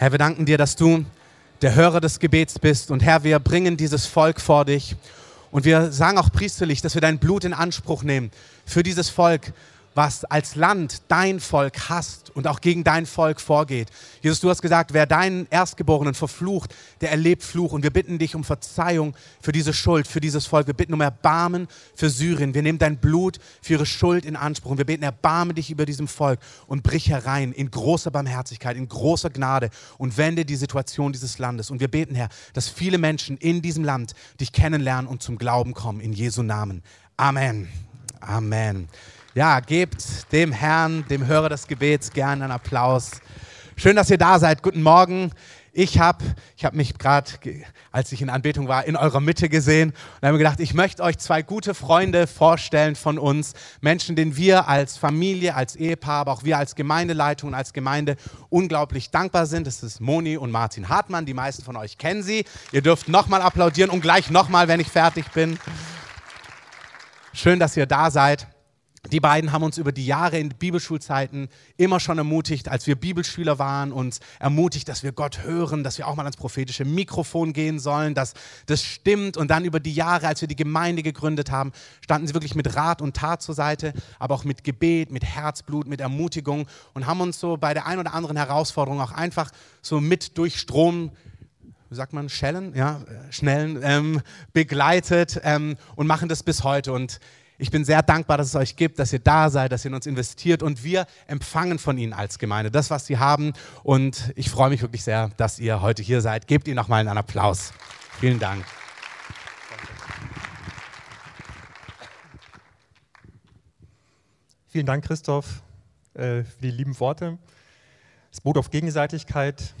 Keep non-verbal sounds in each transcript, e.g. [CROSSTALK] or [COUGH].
Herr, wir danken dir, dass du der Hörer des Gebets bist. Und Herr, wir bringen dieses Volk vor dich. Und wir sagen auch priesterlich, dass wir dein Blut in Anspruch nehmen für dieses Volk, was als Land dein Volk hasst und auch gegen dein Volk vorgeht. Jesus, du hast gesagt, wer deinen Erstgeborenen verflucht, der erlebt Fluch. Und wir bitten dich um Verzeihung für diese Schuld, für dieses Volk. Wir bitten um Erbarmen für Syrien. Wir nehmen dein Blut für ihre Schuld in Anspruch. Und wir beten, erbarme dich über diesem Volk und brich herein in großer Barmherzigkeit, in großer Gnade und wende die Situation dieses Landes. Und wir beten, Herr, dass viele Menschen in diesem Land dich kennenlernen und zum Glauben kommen. In Jesu Namen. Amen. Amen. Ja, gebt dem Herrn, dem Hörer des Gebets, gerne einen Applaus. Schön, dass ihr da seid. Guten Morgen. Ich habe ich hab mich gerade, als ich in Anbetung war, in eurer Mitte gesehen und habe mir gedacht, ich möchte euch zwei gute Freunde vorstellen von uns. Menschen, denen wir als Familie, als Ehepaar, aber auch wir als Gemeindeleitung und als Gemeinde unglaublich dankbar sind. Das ist Moni und Martin Hartmann. Die meisten von euch kennen sie. Ihr dürft nochmal applaudieren und gleich nochmal, wenn ich fertig bin. Schön, dass ihr da seid. Die beiden haben uns über die Jahre in Bibelschulzeiten immer schon ermutigt, als wir Bibelschüler waren, uns ermutigt, dass wir Gott hören, dass wir auch mal ans prophetische Mikrofon gehen sollen, dass das stimmt. Und dann über die Jahre, als wir die Gemeinde gegründet haben, standen sie wirklich mit Rat und Tat zur Seite, aber auch mit Gebet, mit Herzblut, mit Ermutigung und haben uns so bei der ein oder anderen Herausforderung auch einfach so mit durch Strom wie sagt man, schellen, ja, schnellen, ähm, begleitet ähm, und machen das bis heute. Und ich bin sehr dankbar, dass es euch gibt, dass ihr da seid, dass ihr in uns investiert und wir empfangen von ihnen als Gemeinde das, was sie haben. Und ich freue mich wirklich sehr, dass ihr heute hier seid. Gebt ihnen nochmal einen Applaus. Vielen Dank. Vielen Dank, Christoph, äh, für die lieben Worte. Es bot auf Gegenseitigkeit.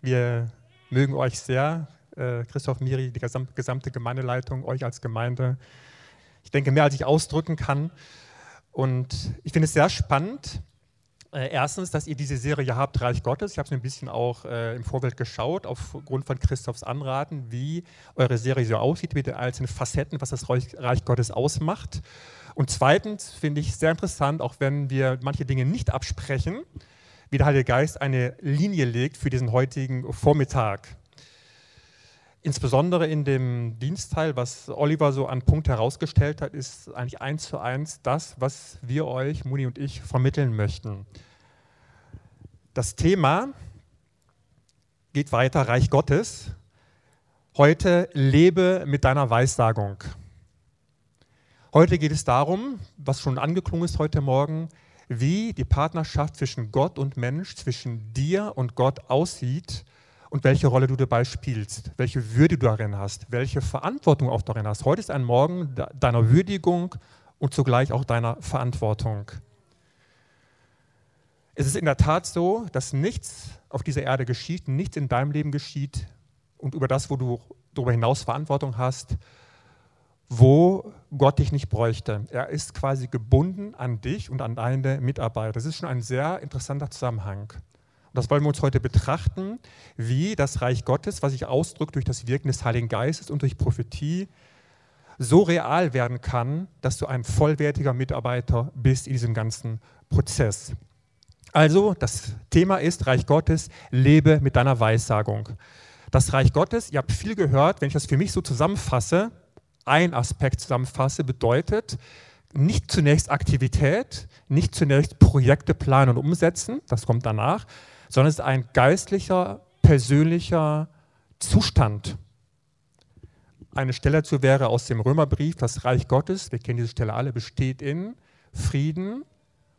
Wir mögen euch sehr, äh, Christoph Miri, die gesamte Gemeindeleitung, euch als Gemeinde ich denke, mehr als ich ausdrücken kann. Und ich finde es sehr spannend, äh, erstens, dass ihr diese Serie habt, Reich Gottes. Ich habe es mir ein bisschen auch äh, im Vorfeld geschaut, aufgrund von Christophs Anraten, wie eure Serie so aussieht, mit den einzelnen Facetten, was das Reich, Reich Gottes ausmacht. Und zweitens finde ich sehr interessant, auch wenn wir manche Dinge nicht absprechen, wie der Heilige Geist eine Linie legt für diesen heutigen Vormittag. Insbesondere in dem Dienstteil, was Oliver so an Punkt herausgestellt hat, ist eigentlich eins zu eins das, was wir euch, Muni und ich, vermitteln möchten. Das Thema geht weiter, Reich Gottes. Heute lebe mit deiner Weissagung. Heute geht es darum, was schon angeklungen ist heute Morgen, wie die Partnerschaft zwischen Gott und Mensch, zwischen dir und Gott aussieht und welche Rolle du dabei spielst, welche Würde du darin hast, welche Verantwortung auch darin hast. Heute ist ein Morgen deiner Würdigung und zugleich auch deiner Verantwortung. Es ist in der Tat so, dass nichts auf dieser Erde geschieht, nichts in deinem Leben geschieht und über das, wo du darüber hinaus Verantwortung hast, wo Gott dich nicht bräuchte. Er ist quasi gebunden an dich und an deine Mitarbeiter. Das ist schon ein sehr interessanter Zusammenhang. Und das wollen wir uns heute betrachten, wie das Reich Gottes, was sich ausdrückt durch das Wirken des Heiligen Geistes und durch Prophetie, so real werden kann, dass du ein vollwertiger Mitarbeiter bist in diesem ganzen Prozess. Also, das Thema ist Reich Gottes, lebe mit deiner Weissagung. Das Reich Gottes, ihr habt viel gehört, wenn ich das für mich so zusammenfasse, ein Aspekt zusammenfasse, bedeutet nicht zunächst Aktivität, nicht zunächst Projekte planen und umsetzen, das kommt danach, sondern es ist ein geistlicher, persönlicher Zustand. Eine Stelle dazu wäre aus dem Römerbrief, das Reich Gottes, wir kennen diese Stelle alle, besteht in Frieden,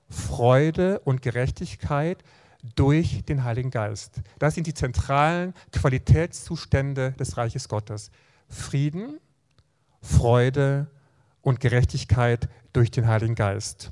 Freude und Gerechtigkeit durch den Heiligen Geist. Das sind die zentralen Qualitätszustände des Reiches Gottes. Frieden, Freude und Gerechtigkeit durch den Heiligen Geist.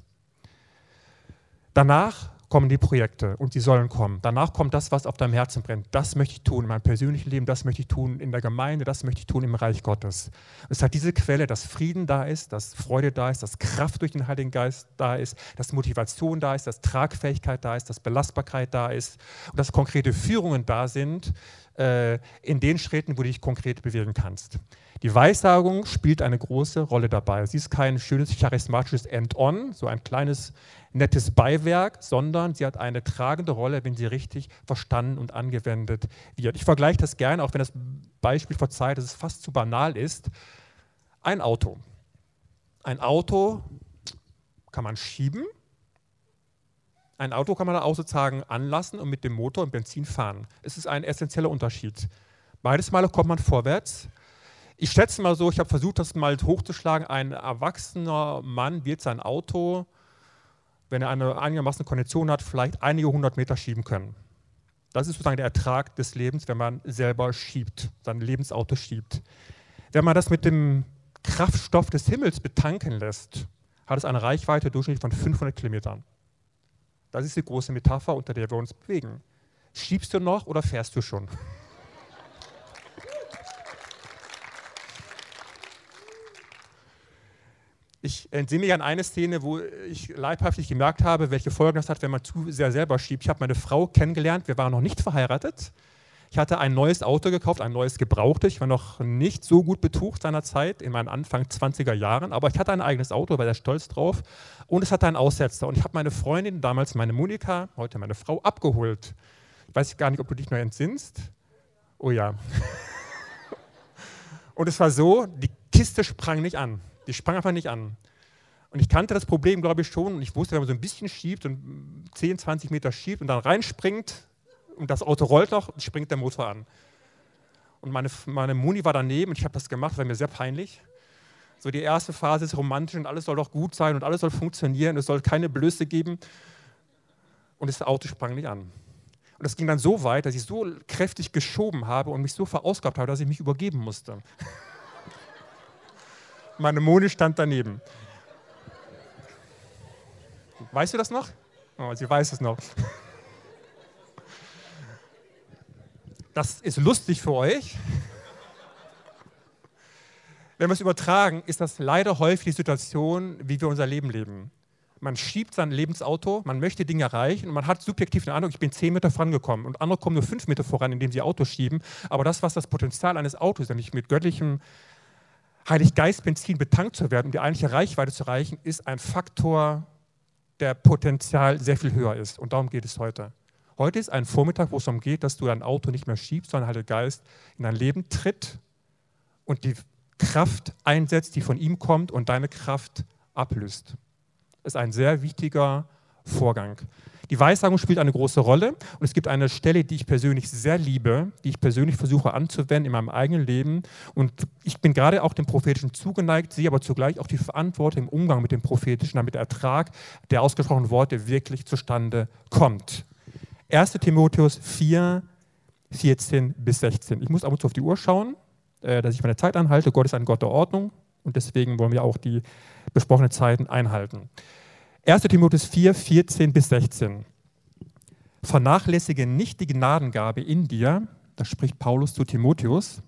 Danach kommen die Projekte und sie sollen kommen. Danach kommt das, was auf deinem Herzen brennt. Das möchte ich tun in meinem persönlichen Leben, das möchte ich tun in der Gemeinde, das möchte ich tun im Reich Gottes. Es hat diese Quelle, dass Frieden da ist, dass Freude da ist, dass Kraft durch den Heiligen Geist da ist, dass Motivation da ist, dass Tragfähigkeit da ist, dass Belastbarkeit da ist und dass konkrete Führungen da sind äh, in den Schritten, wo du dich konkret bewegen kannst. Die Weissagung spielt eine große Rolle dabei. Sie ist kein schönes charismatisches End-on, so ein kleines nettes Beiwerk, sondern sie hat eine tragende Rolle, wenn sie richtig verstanden und angewendet wird. Ich vergleiche das gerne, auch wenn das Beispiel verzeiht, dass es fast zu banal ist. Ein Auto. Ein Auto kann man schieben. Ein Auto kann man auch sozusagen anlassen und mit dem Motor und Benzin fahren. Es ist ein essentieller Unterschied. Beides Male kommt man vorwärts. Ich schätze mal so, ich habe versucht, das mal hochzuschlagen. Ein erwachsener Mann wird sein Auto wenn er eine einigermaßen Kondition hat, vielleicht einige hundert Meter schieben können. Das ist sozusagen der Ertrag des Lebens, wenn man selber schiebt, sein Lebensauto schiebt. Wenn man das mit dem Kraftstoff des Himmels betanken lässt, hat es eine Reichweite durchschnittlich von 500 Kilometern. Das ist die große Metapher, unter der wir uns bewegen. Schiebst du noch oder fährst du schon? [LAUGHS] Ich entsinne mich an eine Szene, wo ich leibhaftig gemerkt habe, welche Folgen das hat, wenn man zu sehr selber schiebt. Ich habe meine Frau kennengelernt, wir waren noch nicht verheiratet. Ich hatte ein neues Auto gekauft, ein neues gebrauchtes. Ich war noch nicht so gut betucht seiner Zeit, in meinen Anfang 20er Jahren, aber ich hatte ein eigenes Auto, war sehr stolz drauf und es hatte einen Aussetzer. Und ich habe meine Freundin, damals meine Monika, heute meine Frau, abgeholt. Ich weiß gar nicht, ob du dich noch entsinnst. Oh ja. [LAUGHS] und es war so, die Kiste sprang nicht an. Die sprang einfach nicht an. Und ich kannte das Problem, glaube ich, schon. Und ich wusste, wenn man so ein bisschen schiebt und 10, 20 Meter schiebt und dann reinspringt und das Auto rollt noch, springt der Motor an. Und meine, meine Muni war daneben und ich habe das gemacht, war mir sehr peinlich. So die erste Phase ist romantisch und alles soll doch gut sein und alles soll funktionieren, es soll keine Blöße geben. Und das Auto sprang nicht an. Und das ging dann so weit, dass ich so kräftig geschoben habe und mich so verausgabt habe, dass ich mich übergeben musste. [LAUGHS] Meine Moni stand daneben. Weißt du das noch? Oh, sie weiß es noch. Das ist lustig für euch. Wenn wir es übertragen, ist das leider häufig die Situation, wie wir unser Leben leben. Man schiebt sein Lebensauto, man möchte Dinge erreichen und man hat subjektiv den Eindruck, ich bin zehn Meter vorangekommen und andere kommen nur fünf Meter voran, indem sie Autos schieben. Aber das, was das Potenzial eines Autos, nämlich mit göttlichem Heiliggeist-Benzin betankt zu werden, um die eigentliche Reichweite zu erreichen, ist ein Faktor, der Potenzial sehr viel höher ist. Und darum geht es heute. Heute ist ein Vormittag, wo es darum geht, dass du dein Auto nicht mehr schiebst, sondern Heiliger Geist in dein Leben tritt und die Kraft einsetzt, die von ihm kommt und deine Kraft ablöst. Das ist ein sehr wichtiger Vorgang. Die Weissagung spielt eine große Rolle und es gibt eine Stelle, die ich persönlich sehr liebe, die ich persönlich versuche anzuwenden in meinem eigenen Leben. Und ich bin gerade auch dem Prophetischen zugeneigt, sehe aber zugleich auch die Verantwortung im Umgang mit dem Prophetischen, damit der Ertrag der ausgesprochenen Worte wirklich zustande kommt. 1. Timotheus 4, 14 bis 16. Ich muss ab und zu auf die Uhr schauen, äh, dass ich meine Zeit anhalte. Gott ist ein Gott der Ordnung und deswegen wollen wir auch die besprochenen Zeiten einhalten. 1. Timotheus 4, 14 bis 16. Vernachlässige nicht die Gnadengabe in dir, das spricht Paulus zu Timotheus,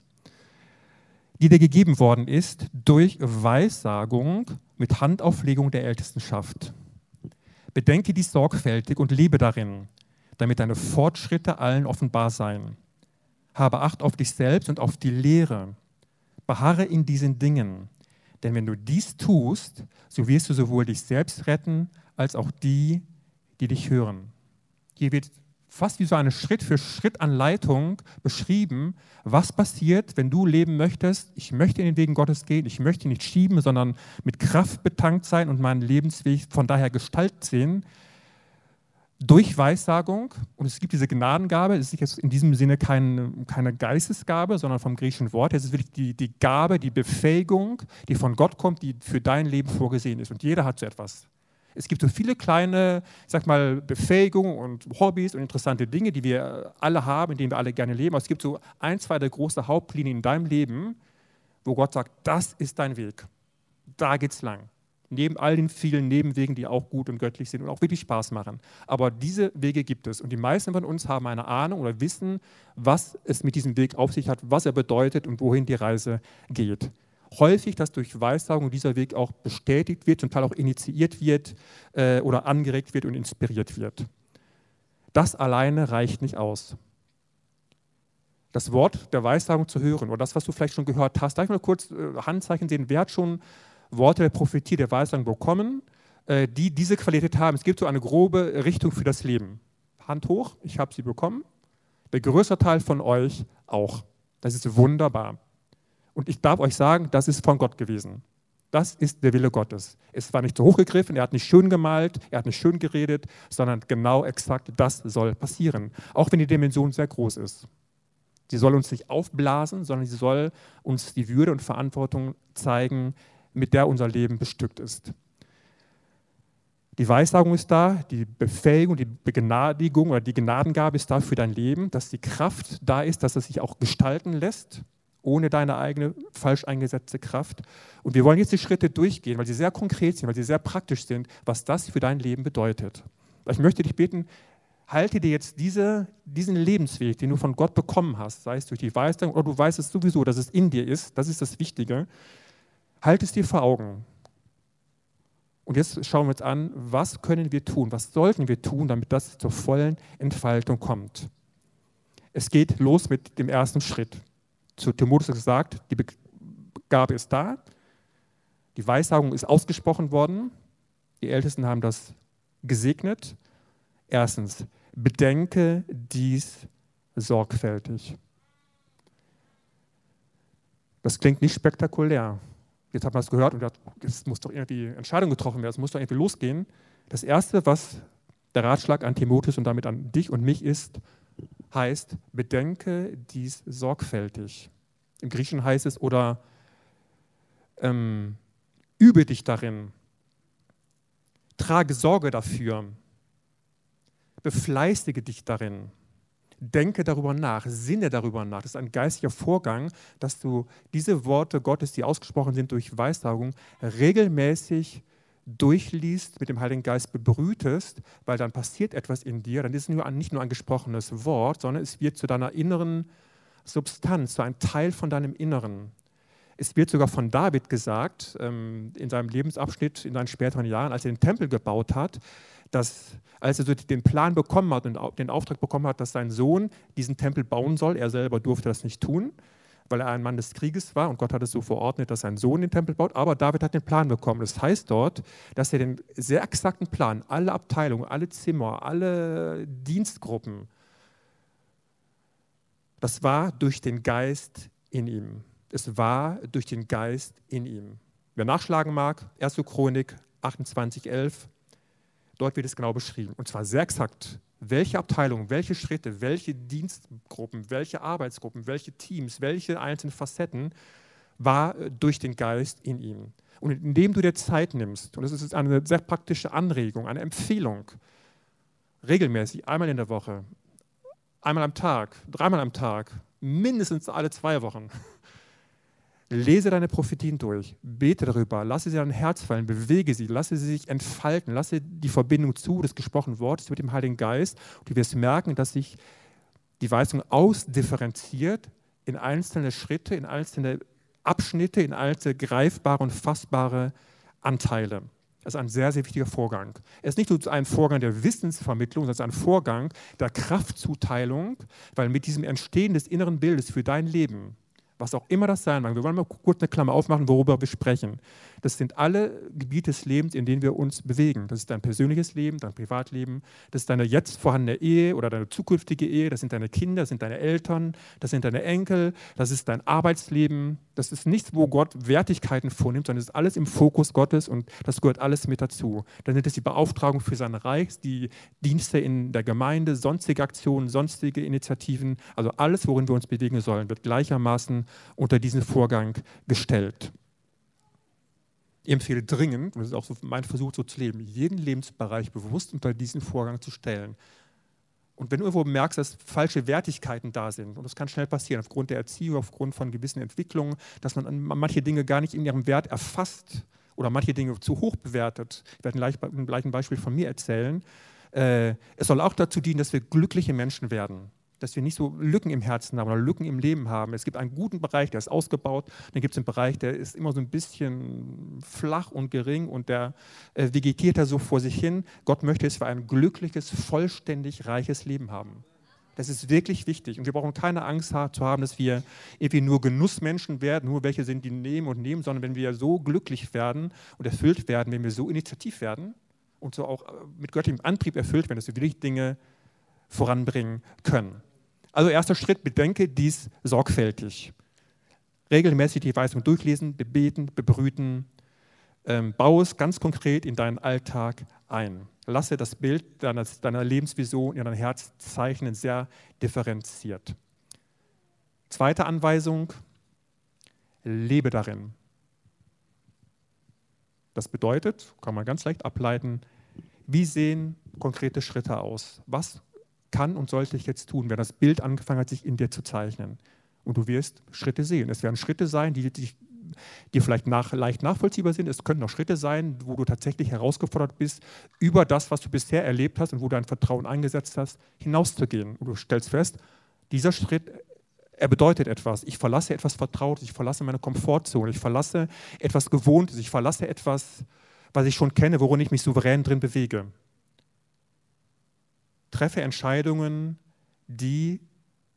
die dir gegeben worden ist durch Weissagung mit Handauflegung der Ältestenschaft. Bedenke dies sorgfältig und lebe darin, damit deine Fortschritte allen offenbar seien. Habe Acht auf dich selbst und auf die Lehre. Beharre in diesen Dingen, denn wenn du dies tust, so wirst du sowohl dich selbst retten, als auch die, die dich hören. Hier wird fast wie so eine Schritt-für-Schritt-Anleitung beschrieben, was passiert, wenn du leben möchtest. Ich möchte in den Wegen Gottes gehen, ich möchte nicht schieben, sondern mit Kraft betankt sein und meinen Lebensweg von daher gestaltet sehen durch Weissagung, und es gibt diese Gnadengabe, es ist jetzt in diesem Sinne keine, keine Geistesgabe, sondern vom griechischen Wort, es ist wirklich die, die Gabe, die Befähigung, die von Gott kommt, die für dein Leben vorgesehen ist. Und jeder hat so etwas. Es gibt so viele kleine, ich sag mal, Befähigungen und Hobbys und interessante Dinge, die wir alle haben, in denen wir alle gerne leben. Aber es gibt so ein, zwei der großen Hauptlinien in deinem Leben, wo Gott sagt, das ist dein Weg. Da geht's lang neben all den vielen Nebenwegen, die auch gut und göttlich sind und auch wirklich Spaß machen. Aber diese Wege gibt es und die meisten von uns haben eine Ahnung oder wissen, was es mit diesem Weg auf sich hat, was er bedeutet und wohin die Reise geht. Häufig, dass durch Weissagung dieser Weg auch bestätigt wird, zum Teil auch initiiert wird äh, oder angeregt wird und inspiriert wird. Das alleine reicht nicht aus das Wort der Weissagung zu hören oder das, was du vielleicht schon gehört hast. Darf ich mal kurz äh, Handzeichen sehen? Wer hat schon Worte der Prophetie, der Weissagung bekommen. äh, die diese Qualität haben. Es gibt so eine grobe Richtung für das Leben. Hand hoch, ich habe sie bekommen. Der größte Teil von euch auch. Das ist wunderbar. Und ich darf euch sagen, das ist von Gott gewesen. Das ist der Wille Gottes. Es war nicht zu hoch gegriffen, er hat nicht schön gemalt, er hat nicht schön geredet, sondern genau exakt das soll passieren. Auch wenn die Dimension sehr groß ist. Sie soll uns nicht aufblasen, sondern sie soll uns die Würde und Verantwortung zeigen, mit der unser Leben bestückt ist. Die Weissagung ist da, die Befähigung, die Begnadigung oder die Gnadengabe ist da für dein Leben, dass die Kraft da ist, dass es sich auch gestalten lässt, ohne deine eigene falsch eingesetzte Kraft. Und wir wollen jetzt die Schritte durchgehen, weil sie sehr konkret sind, weil sie sehr praktisch sind, was das für dein Leben bedeutet. Ich möchte dich bitten, halte dir jetzt diese, diesen Lebensweg, den du von Gott bekommen hast, sei es durch die Weissagung oder du weißt es sowieso, dass es in dir ist, das ist das Wichtige, halt es dir vor Augen. Und jetzt schauen wir uns an, was können wir tun, was sollten wir tun, damit das zur vollen Entfaltung kommt. Es geht los mit dem ersten Schritt. Zu Timotheus gesagt, die Gabe ist da, die Weissagung ist ausgesprochen worden, die Ältesten haben das gesegnet. Erstens, bedenke dies sorgfältig. Das klingt nicht spektakulär. Jetzt hat man es gehört und jetzt muss doch irgendwie Entscheidung getroffen werden, es muss doch irgendwie losgehen. Das Erste, was der Ratschlag an Timotheus und damit an dich und mich ist, heißt, bedenke dies sorgfältig. Im Griechischen heißt es, oder ähm, übe dich darin, trage Sorge dafür, befleißige dich darin. Denke darüber nach, sinne darüber nach. Das ist ein geistiger Vorgang, dass du diese Worte Gottes, die ausgesprochen sind durch Weissagung, regelmäßig durchliest, mit dem Heiligen Geist bebrütest, weil dann passiert etwas in dir. Dann ist es nicht nur ein gesprochenes Wort, sondern es wird zu deiner inneren Substanz, zu einem Teil von deinem Inneren. Es wird sogar von David gesagt, ähm, in seinem Lebensabschnitt, in seinen späteren Jahren, als er den Tempel gebaut hat, dass als er so den Plan bekommen hat und den Auftrag bekommen hat, dass sein Sohn diesen Tempel bauen soll, er selber durfte das nicht tun, weil er ein Mann des Krieges war und Gott hat es so verordnet, dass sein Sohn den Tempel baut, aber David hat den Plan bekommen. Das heißt dort, dass er den sehr exakten Plan, alle Abteilungen, alle Zimmer, alle Dienstgruppen, das war durch den Geist in ihm. Es war durch den Geist in ihm. Wer nachschlagen mag, 1. Chronik 28, 11, Dort wird es genau beschrieben. Und zwar sehr exakt, welche Abteilungen, welche Schritte, welche Dienstgruppen, welche Arbeitsgruppen, welche Teams, welche einzelnen Facetten war äh, durch den Geist in ihm. Und indem du dir Zeit nimmst, und das ist eine sehr praktische Anregung, eine Empfehlung, regelmäßig, einmal in der Woche, einmal am Tag, dreimal am Tag, mindestens alle zwei Wochen, Lese deine Prophetien durch, bete darüber, lasse sie dein Herz fallen, bewege sie, lasse sie sich entfalten, lasse die Verbindung zu des gesprochenen Wortes mit dem Heiligen Geist. Und du wirst merken, dass sich die Weisung ausdifferenziert in einzelne Schritte, in einzelne Abschnitte, in einzelne greifbare und fassbare Anteile. Das ist ein sehr, sehr wichtiger Vorgang. Es ist nicht nur ein Vorgang der Wissensvermittlung, sondern es ist ein Vorgang der Kraftzuteilung, weil mit diesem Entstehen des inneren Bildes für dein Leben was auch immer das sein mag. Wir wollen mal kurz eine Klammer aufmachen, worüber wir sprechen. Das sind alle Gebiete des Lebens, in denen wir uns bewegen. Das ist dein persönliches Leben, dein Privatleben, das ist deine jetzt vorhandene Ehe oder deine zukünftige Ehe, das sind deine Kinder, das sind deine Eltern, das sind deine Enkel, das ist dein Arbeitsleben. Das ist nichts, wo Gott Wertigkeiten vornimmt, sondern es ist alles im Fokus Gottes und das gehört alles mit dazu. Dann sind es die Beauftragung für sein Reich, die Dienste in der Gemeinde, sonstige Aktionen, sonstige Initiativen, also alles, worin wir uns bewegen sollen, wird gleichermaßen unter diesen Vorgang gestellt. Ich empfehle dringend, und das ist auch so mein Versuch so zu leben, jeden Lebensbereich bewusst unter diesen Vorgang zu stellen. Und wenn du irgendwo merkst, dass falsche Wertigkeiten da sind, und das kann schnell passieren, aufgrund der Erziehung, aufgrund von gewissen Entwicklungen, dass man manche Dinge gar nicht in ihrem Wert erfasst oder manche Dinge zu hoch bewertet. Ich werde ein gleichen Beispiel von mir erzählen. Äh, es soll auch dazu dienen, dass wir glückliche Menschen werden dass wir nicht so Lücken im Herzen haben oder Lücken im Leben haben. Es gibt einen guten Bereich, der ist ausgebaut, dann gibt es einen Bereich, der ist immer so ein bisschen flach und gering und der äh, vegetiert da so vor sich hin. Gott möchte, dass wir ein glückliches, vollständig reiches Leben haben. Das ist wirklich wichtig. Und wir brauchen keine Angst zu haben, dass wir irgendwie nur Genussmenschen werden, nur welche sind, die nehmen und nehmen, sondern wenn wir so glücklich werden und erfüllt werden, wenn wir so initiativ werden und so auch mit göttlichem Antrieb erfüllt werden, dass wir wirklich Dinge voranbringen können. Also erster Schritt, bedenke dies sorgfältig. Regelmäßig die Weisung durchlesen, bebeten, bebrüten. Ähm, baue es ganz konkret in deinen Alltag ein. Lasse das Bild deiner, deiner Lebensvision in dein Herz zeichnen, sehr differenziert. Zweite Anweisung, lebe darin. Das bedeutet, kann man ganz leicht ableiten, wie sehen konkrete Schritte aus? Was kann und sollte ich jetzt tun, wenn das Bild angefangen hat, sich in dir zu zeichnen? Und du wirst Schritte sehen. Es werden Schritte sein, die dich die vielleicht nach, leicht nachvollziehbar sind. Es können auch Schritte sein, wo du tatsächlich herausgefordert bist, über das, was du bisher erlebt hast und wo du dein Vertrauen eingesetzt hast, hinauszugehen. Und du stellst fest, dieser Schritt, er bedeutet etwas. Ich verlasse etwas Vertrautes, ich verlasse meine Komfortzone, ich verlasse etwas Gewohntes, ich verlasse etwas, was ich schon kenne, worin ich mich souverän drin bewege treffe Entscheidungen, die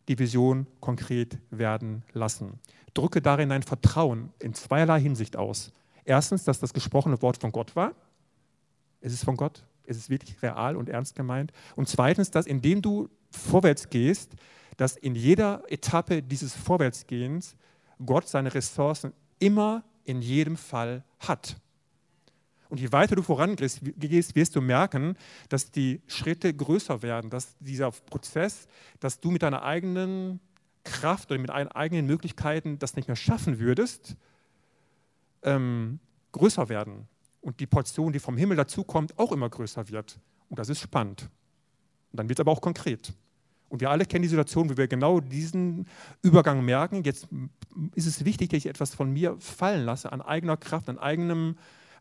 die Vision konkret werden lassen. Drücke darin dein Vertrauen in zweierlei Hinsicht aus. Erstens, dass das gesprochene Wort von Gott war. Es ist von Gott. Es ist wirklich real und ernst gemeint. Und zweitens, dass indem du vorwärts gehst, dass in jeder Etappe dieses Vorwärtsgehens Gott seine Ressourcen immer in jedem Fall hat. Und je weiter du vorangehst, wirst du merken, dass die Schritte größer werden, dass dieser Prozess, dass du mit deiner eigenen Kraft oder mit deinen eigenen Möglichkeiten das nicht mehr schaffen würdest, ähm, größer werden. Und die Portion, die vom Himmel dazukommt, auch immer größer wird. Und das ist spannend. Und dann wird es aber auch konkret. Und wir alle kennen die Situation, wo wir genau diesen Übergang merken. Jetzt ist es wichtig, dass ich etwas von mir fallen lasse, an eigener Kraft, an eigenem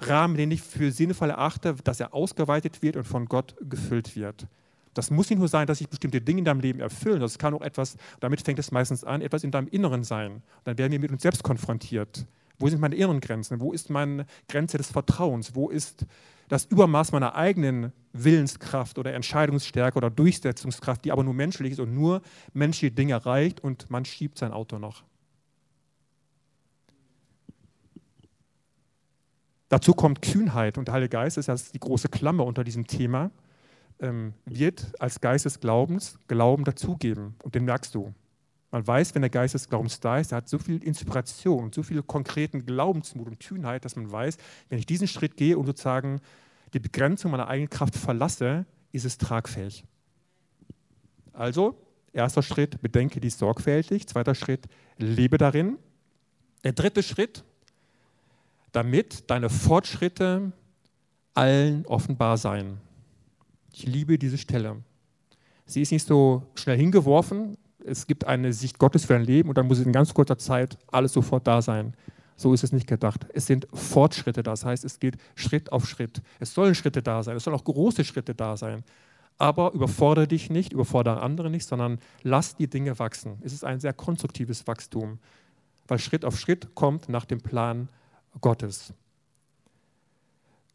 Rahmen, den ich für sinnvoll erachte, dass er ausgeweitet wird und von Gott gefüllt wird. Das muss nicht nur sein, dass sich bestimmte Dinge in deinem Leben erfüllen, das kann auch etwas, damit fängt es meistens an, etwas in deinem Inneren sein. Dann werden wir mit uns selbst konfrontiert. Wo sind meine inneren Grenzen? Wo ist meine Grenze des Vertrauens? Wo ist das Übermaß meiner eigenen Willenskraft oder Entscheidungsstärke oder Durchsetzungskraft, die aber nur menschlich ist und nur menschliche Dinge erreicht und man schiebt sein Auto noch? Dazu kommt Kühnheit und der Heilige Geist ist ja die große Klammer unter diesem Thema, ähm, wird als Geist des Glaubens Glauben dazugeben und den merkst du. Man weiß, wenn der Geist des Glaubens da ist, er hat so viel Inspiration so viel konkreten Glaubensmut und Kühnheit, dass man weiß, wenn ich diesen Schritt gehe und sozusagen die Begrenzung meiner eigenen Kraft verlasse, ist es tragfähig. Also, erster Schritt, bedenke dies sorgfältig. Zweiter Schritt, lebe darin. Der dritte Schritt, damit deine Fortschritte allen offenbar seien. Ich liebe diese Stelle. Sie ist nicht so schnell hingeworfen. Es gibt eine Sicht Gottes für dein Leben und dann muss in ganz kurzer Zeit alles sofort da sein. So ist es nicht gedacht. Es sind Fortschritte da. Das heißt, es geht Schritt auf Schritt. Es sollen Schritte da sein. Es sollen auch große Schritte da sein. Aber überfordere dich nicht, überfordere andere nicht, sondern lass die Dinge wachsen. Es ist ein sehr konstruktives Wachstum, weil Schritt auf Schritt kommt nach dem Plan Gottes.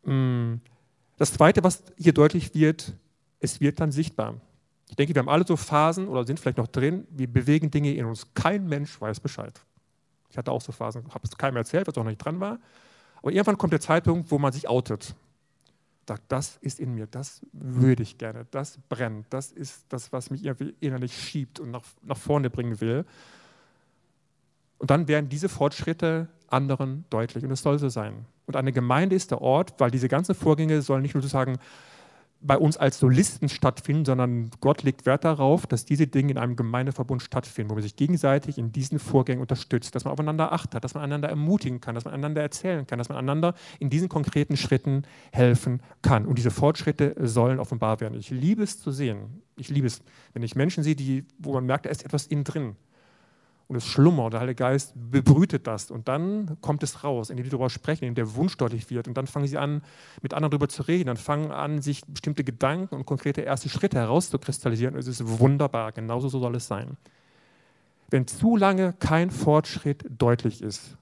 Mm. Das Zweite, was hier deutlich wird, es wird dann sichtbar. Ich denke, wir haben alle so Phasen oder sind vielleicht noch drin, wir bewegen Dinge in uns. Kein Mensch weiß Bescheid. Ich hatte auch so Phasen, habe es keinem erzählt, was auch noch nicht dran war. Aber irgendwann kommt der Zeitpunkt, wo man sich outet. Sagt, das ist in mir, das würde ich gerne, das brennt, das ist das, was mich innerlich schiebt und nach, nach vorne bringen will. Und dann werden diese Fortschritte anderen deutlich. Und es soll so sein. Und eine Gemeinde ist der Ort, weil diese ganzen Vorgänge sollen nicht nur sozusagen bei uns als Solisten stattfinden, sondern Gott legt Wert darauf, dass diese Dinge in einem Gemeindeverbund stattfinden, wo man sich gegenseitig in diesen Vorgängen unterstützt, dass man aufeinander achtet, dass man einander ermutigen kann, dass man einander erzählen kann, dass man einander in diesen konkreten Schritten helfen kann. Und diese Fortschritte sollen offenbar werden. Ich liebe es zu sehen. Ich liebe es, wenn ich Menschen sehe, die, wo man merkt, da ist etwas innen drin und es schlummert, der Heilige Geist bebrütet das und dann kommt es raus, indem die darüber sprechen, indem der Wunsch deutlich wird und dann fangen sie an, mit anderen darüber zu reden, dann fangen an, sich bestimmte Gedanken und konkrete erste Schritte herauszukristallisieren und es ist wunderbar, genauso so soll es sein. Wenn zu lange kein Fortschritt deutlich ist,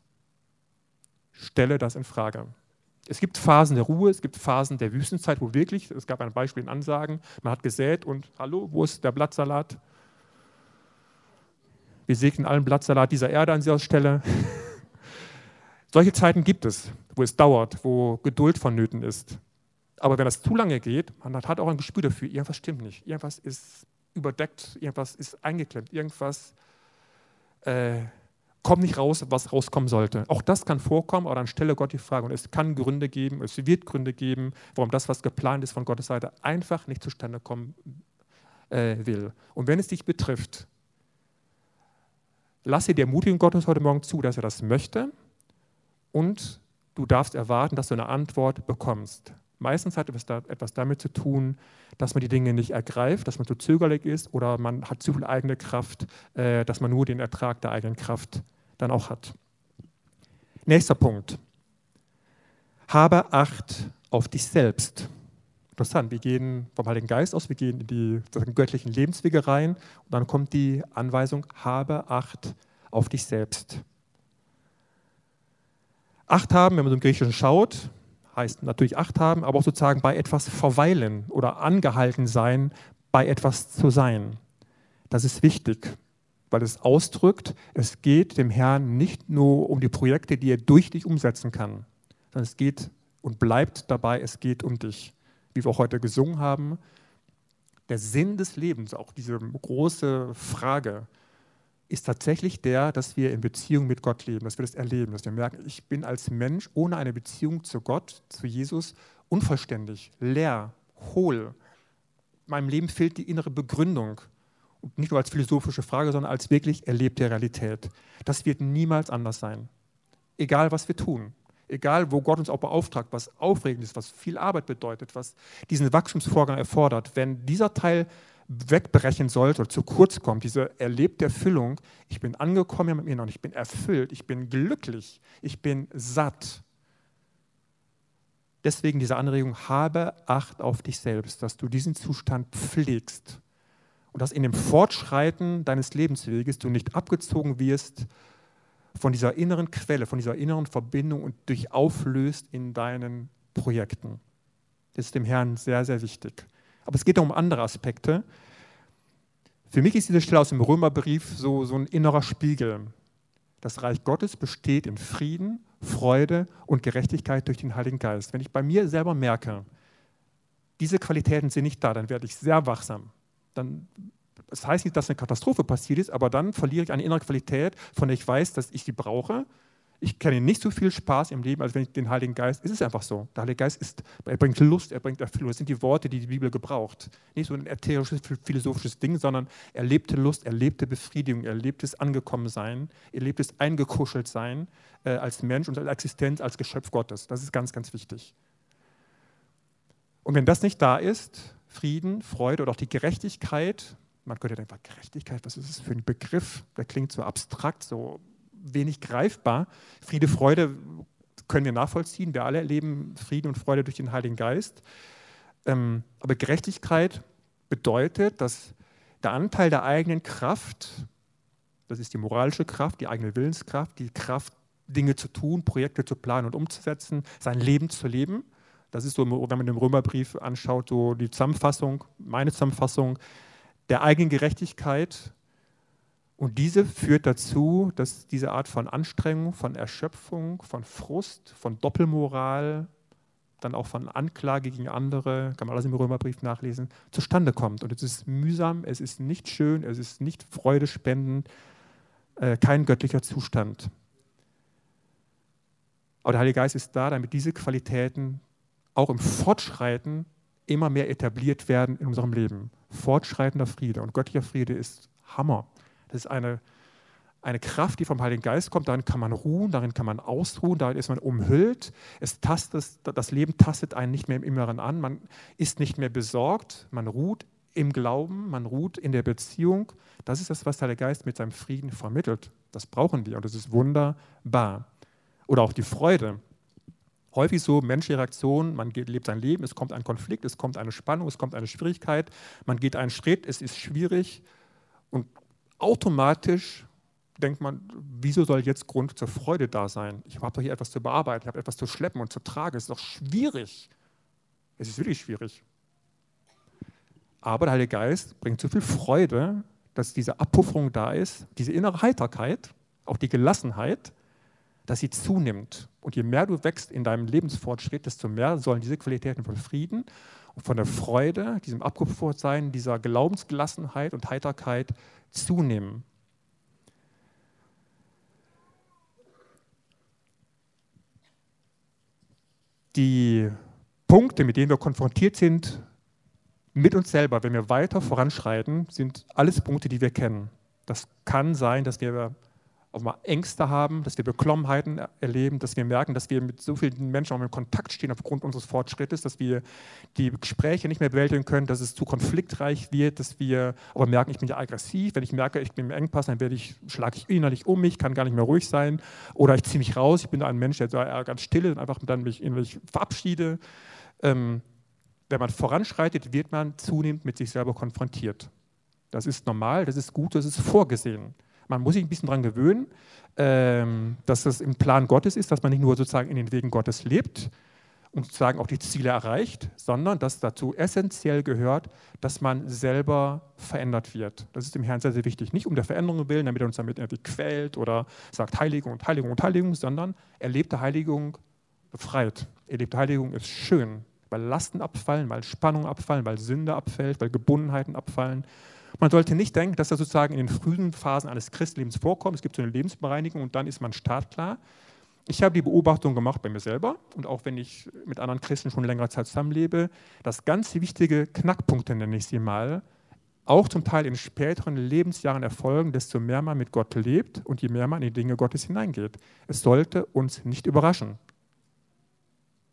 stelle das in Frage. Es gibt Phasen der Ruhe, es gibt Phasen der Wüstenzeit, wo wirklich, es gab ein Beispiel in Ansagen, man hat gesät und hallo, wo ist der Blattsalat? Wir segnen allen Blattsalat dieser Erde an dieser Stelle. [LAUGHS] Solche Zeiten gibt es, wo es dauert, wo Geduld vonnöten ist. Aber wenn das zu lange geht, man hat auch ein Gespür dafür, irgendwas stimmt nicht, irgendwas ist überdeckt, irgendwas ist eingeklemmt, irgendwas äh, kommt nicht raus, was rauskommen sollte. Auch das kann vorkommen, aber dann stelle Gott die Frage. Und es kann Gründe geben, es wird Gründe geben, warum das, was geplant ist von Gottes Seite, einfach nicht zustande kommen äh, will. Und wenn es dich betrifft, lasse die Ermutigung Gottes heute Morgen zu, dass er das möchte und du darfst erwarten, dass du eine Antwort bekommst. Meistens hat etwas damit zu tun, dass man die Dinge nicht ergreift, dass man zu zögerlich ist oder man hat zu viel eigene Kraft, äh, dass man nur den Ertrag der eigenen Kraft dann auch hat. Nächster Punkt. Habe Acht auf dich selbst. Interessant, wir gehen vom Heiligen Geist aus, wir gehen in die göttlichen Lebenswege rein und dann kommt die Anweisung, habe Acht auf dich selbst. Acht haben, wenn man so im Griechischen schaut, heißt natürlich Acht haben, aber auch sozusagen bei etwas verweilen oder angehalten sein, bei etwas zu sein. Das ist wichtig, weil es ausdrückt, es geht dem Herrn nicht nur um die Projekte, die er durch dich umsetzen kann, sondern es geht und bleibt dabei, es geht um dich. Wie wir heute gesungen haben, der Sinn des Lebens, auch diese große Frage, ist tatsächlich der, dass wir in Beziehung mit Gott leben, dass wir das erleben, dass wir merken, ich bin als Mensch ohne eine Beziehung zu Gott, zu Jesus, unvollständig, leer, hohl. Meinem Leben fehlt die innere Begründung. Und nicht nur als philosophische Frage, sondern als wirklich erlebte Realität. Das wird niemals anders sein. Egal, was wir tun. Egal, wo Gott uns auch beauftragt, was aufregend ist, was viel Arbeit bedeutet, was diesen Wachstumsvorgang erfordert. Wenn dieser Teil wegbrechen sollte oder zu kurz kommt, diese erlebte Erfüllung, ich bin angekommen mit mir noch, ich bin erfüllt, ich bin glücklich, ich bin satt. Deswegen diese Anregung, habe Acht auf dich selbst, dass du diesen Zustand pflegst und dass in dem Fortschreiten deines Lebensweges du nicht abgezogen wirst von dieser inneren Quelle, von dieser inneren Verbindung und dich auflöst in deinen Projekten. Das ist dem Herrn sehr, sehr wichtig. Aber es geht auch um andere Aspekte. Für mich ist diese Stelle aus dem Römerbrief so, so ein innerer Spiegel. Das Reich Gottes besteht in Frieden, Freude und Gerechtigkeit durch den Heiligen Geist. Wenn ich bei mir selber merke, diese Qualitäten sind nicht da, dann werde ich sehr wachsam. Dann, das heißt nicht, dass eine Katastrophe passiert ist, aber dann verliere ich eine innere Qualität, von der ich weiß, dass ich sie brauche ich kenne nicht so viel Spaß im Leben, als wenn ich den Heiligen Geist. Es ist einfach so. Der Heilige Geist ist, er bringt Lust, er bringt Erfüllung. Das sind die Worte, die die Bibel gebraucht. Nicht so ein ätherisches, philosophisches Ding, sondern erlebte Lust, erlebte Befriedigung, erlebtes Angekommensein, erlebtes Eingekuscheltsein äh, als Mensch und als Existenz, als Geschöpf Gottes. Das ist ganz, ganz wichtig. Und wenn das nicht da ist, Frieden, Freude oder auch die Gerechtigkeit, man könnte denken, Gerechtigkeit, was ist das für ein Begriff? Der klingt so abstrakt, so wenig greifbar. Friede, Freude können wir nachvollziehen. Wir alle erleben Frieden und Freude durch den Heiligen Geist. Ähm, aber Gerechtigkeit bedeutet, dass der Anteil der eigenen Kraft, das ist die moralische Kraft, die eigene Willenskraft, die Kraft, Dinge zu tun, Projekte zu planen und umzusetzen, sein Leben zu leben. Das ist so, wenn man den Römerbrief anschaut, so die Zusammenfassung, meine Zusammenfassung der eigenen Gerechtigkeit und diese führt dazu, dass diese Art von Anstrengung, von Erschöpfung, von Frust, von Doppelmoral, dann auch von Anklage gegen andere, kann man alles im Römerbrief nachlesen, zustande kommt. Und es ist mühsam, es ist nicht schön, es ist nicht freudespendend, äh, kein göttlicher Zustand. Aber der Heilige Geist ist da, damit diese Qualitäten auch im Fortschreiten immer mehr etabliert werden in unserem Leben. Fortschreitender Friede. Und göttlicher Friede ist Hammer. Das ist eine, eine Kraft, die vom Heiligen Geist kommt. Darin kann man ruhen, darin kann man ausruhen, darin ist man umhüllt. Es tastet, das Leben tastet einen nicht mehr im Inneren an. Man ist nicht mehr besorgt. Man ruht im Glauben, man ruht in der Beziehung. Das ist das, was der Geist mit seinem Frieden vermittelt. Das brauchen wir und das ist wunderbar. Oder auch die Freude. Häufig so menschliche Reaktionen, man geht, lebt sein Leben, es kommt ein Konflikt, es kommt eine Spannung, es kommt eine Schwierigkeit, man geht einen Schritt, es ist schwierig und automatisch denkt man, wieso soll jetzt Grund zur Freude da sein? Ich habe doch hier etwas zu bearbeiten, ich habe etwas zu schleppen und zu tragen. Es ist doch schwierig. Es ist wirklich schwierig. Aber der Heilige Geist bringt so viel Freude, dass diese Abpufferung da ist, diese innere Heiterkeit, auch die Gelassenheit, dass sie zunimmt. Und je mehr du wächst in deinem Lebensfortschritt, desto mehr sollen diese Qualitäten von Frieden und von der Freude, diesem Abgepuffertsein, dieser Glaubensgelassenheit und Heiterkeit zunehmen. Die Punkte, mit denen wir konfrontiert sind, mit uns selber, wenn wir weiter voranschreiten, sind alles Punkte, die wir kennen. Das kann sein, dass wir auch mal Ängste haben, dass wir Beklommenheiten erleben, dass wir merken, dass wir mit so vielen Menschen auch in Kontakt stehen aufgrund unseres Fortschrittes, dass wir die Gespräche nicht mehr bewältigen können, dass es zu konfliktreich wird, dass wir aber merken, ich bin ja aggressiv. Wenn ich merke, ich bin im Engpass, dann werde ich, schlage ich innerlich um mich, kann gar nicht mehr ruhig sein. Oder ich ziehe mich raus, ich bin ein Mensch, der so ganz still ist und einfach dann mich innerlich verabschiede. Ähm, wenn man voranschreitet, wird man zunehmend mit sich selber konfrontiert. Das ist normal, das ist gut, das ist vorgesehen. Man muss sich ein bisschen daran gewöhnen, ähm, dass das im Plan Gottes ist, dass man nicht nur sozusagen in den Wegen Gottes lebt und sozusagen auch die Ziele erreicht, sondern dass dazu essentiell gehört, dass man selber verändert wird. Das ist dem Herrn sehr, sehr wichtig. Nicht um der Veränderung willen, damit er uns damit irgendwie quält oder sagt Heiligung und Heiligung und Heiligung, sondern erlebte Heiligung befreit. Erlebte Heiligung ist schön, weil Lasten abfallen, weil Spannung abfallen, weil Sünde abfällt, weil Gebundenheiten abfallen. Man sollte nicht denken, dass das sozusagen in den frühen Phasen eines Christlebens vorkommt. Es gibt so eine Lebensbereinigung und dann ist man startklar. Ich habe die Beobachtung gemacht bei mir selber und auch wenn ich mit anderen Christen schon längere Zeit zusammenlebe, dass ganz wichtige Knackpunkte, nenne ich sie mal, auch zum Teil in späteren Lebensjahren erfolgen, desto mehr man mit Gott lebt und je mehr man in die Dinge Gottes hineingeht. Es sollte uns nicht überraschen.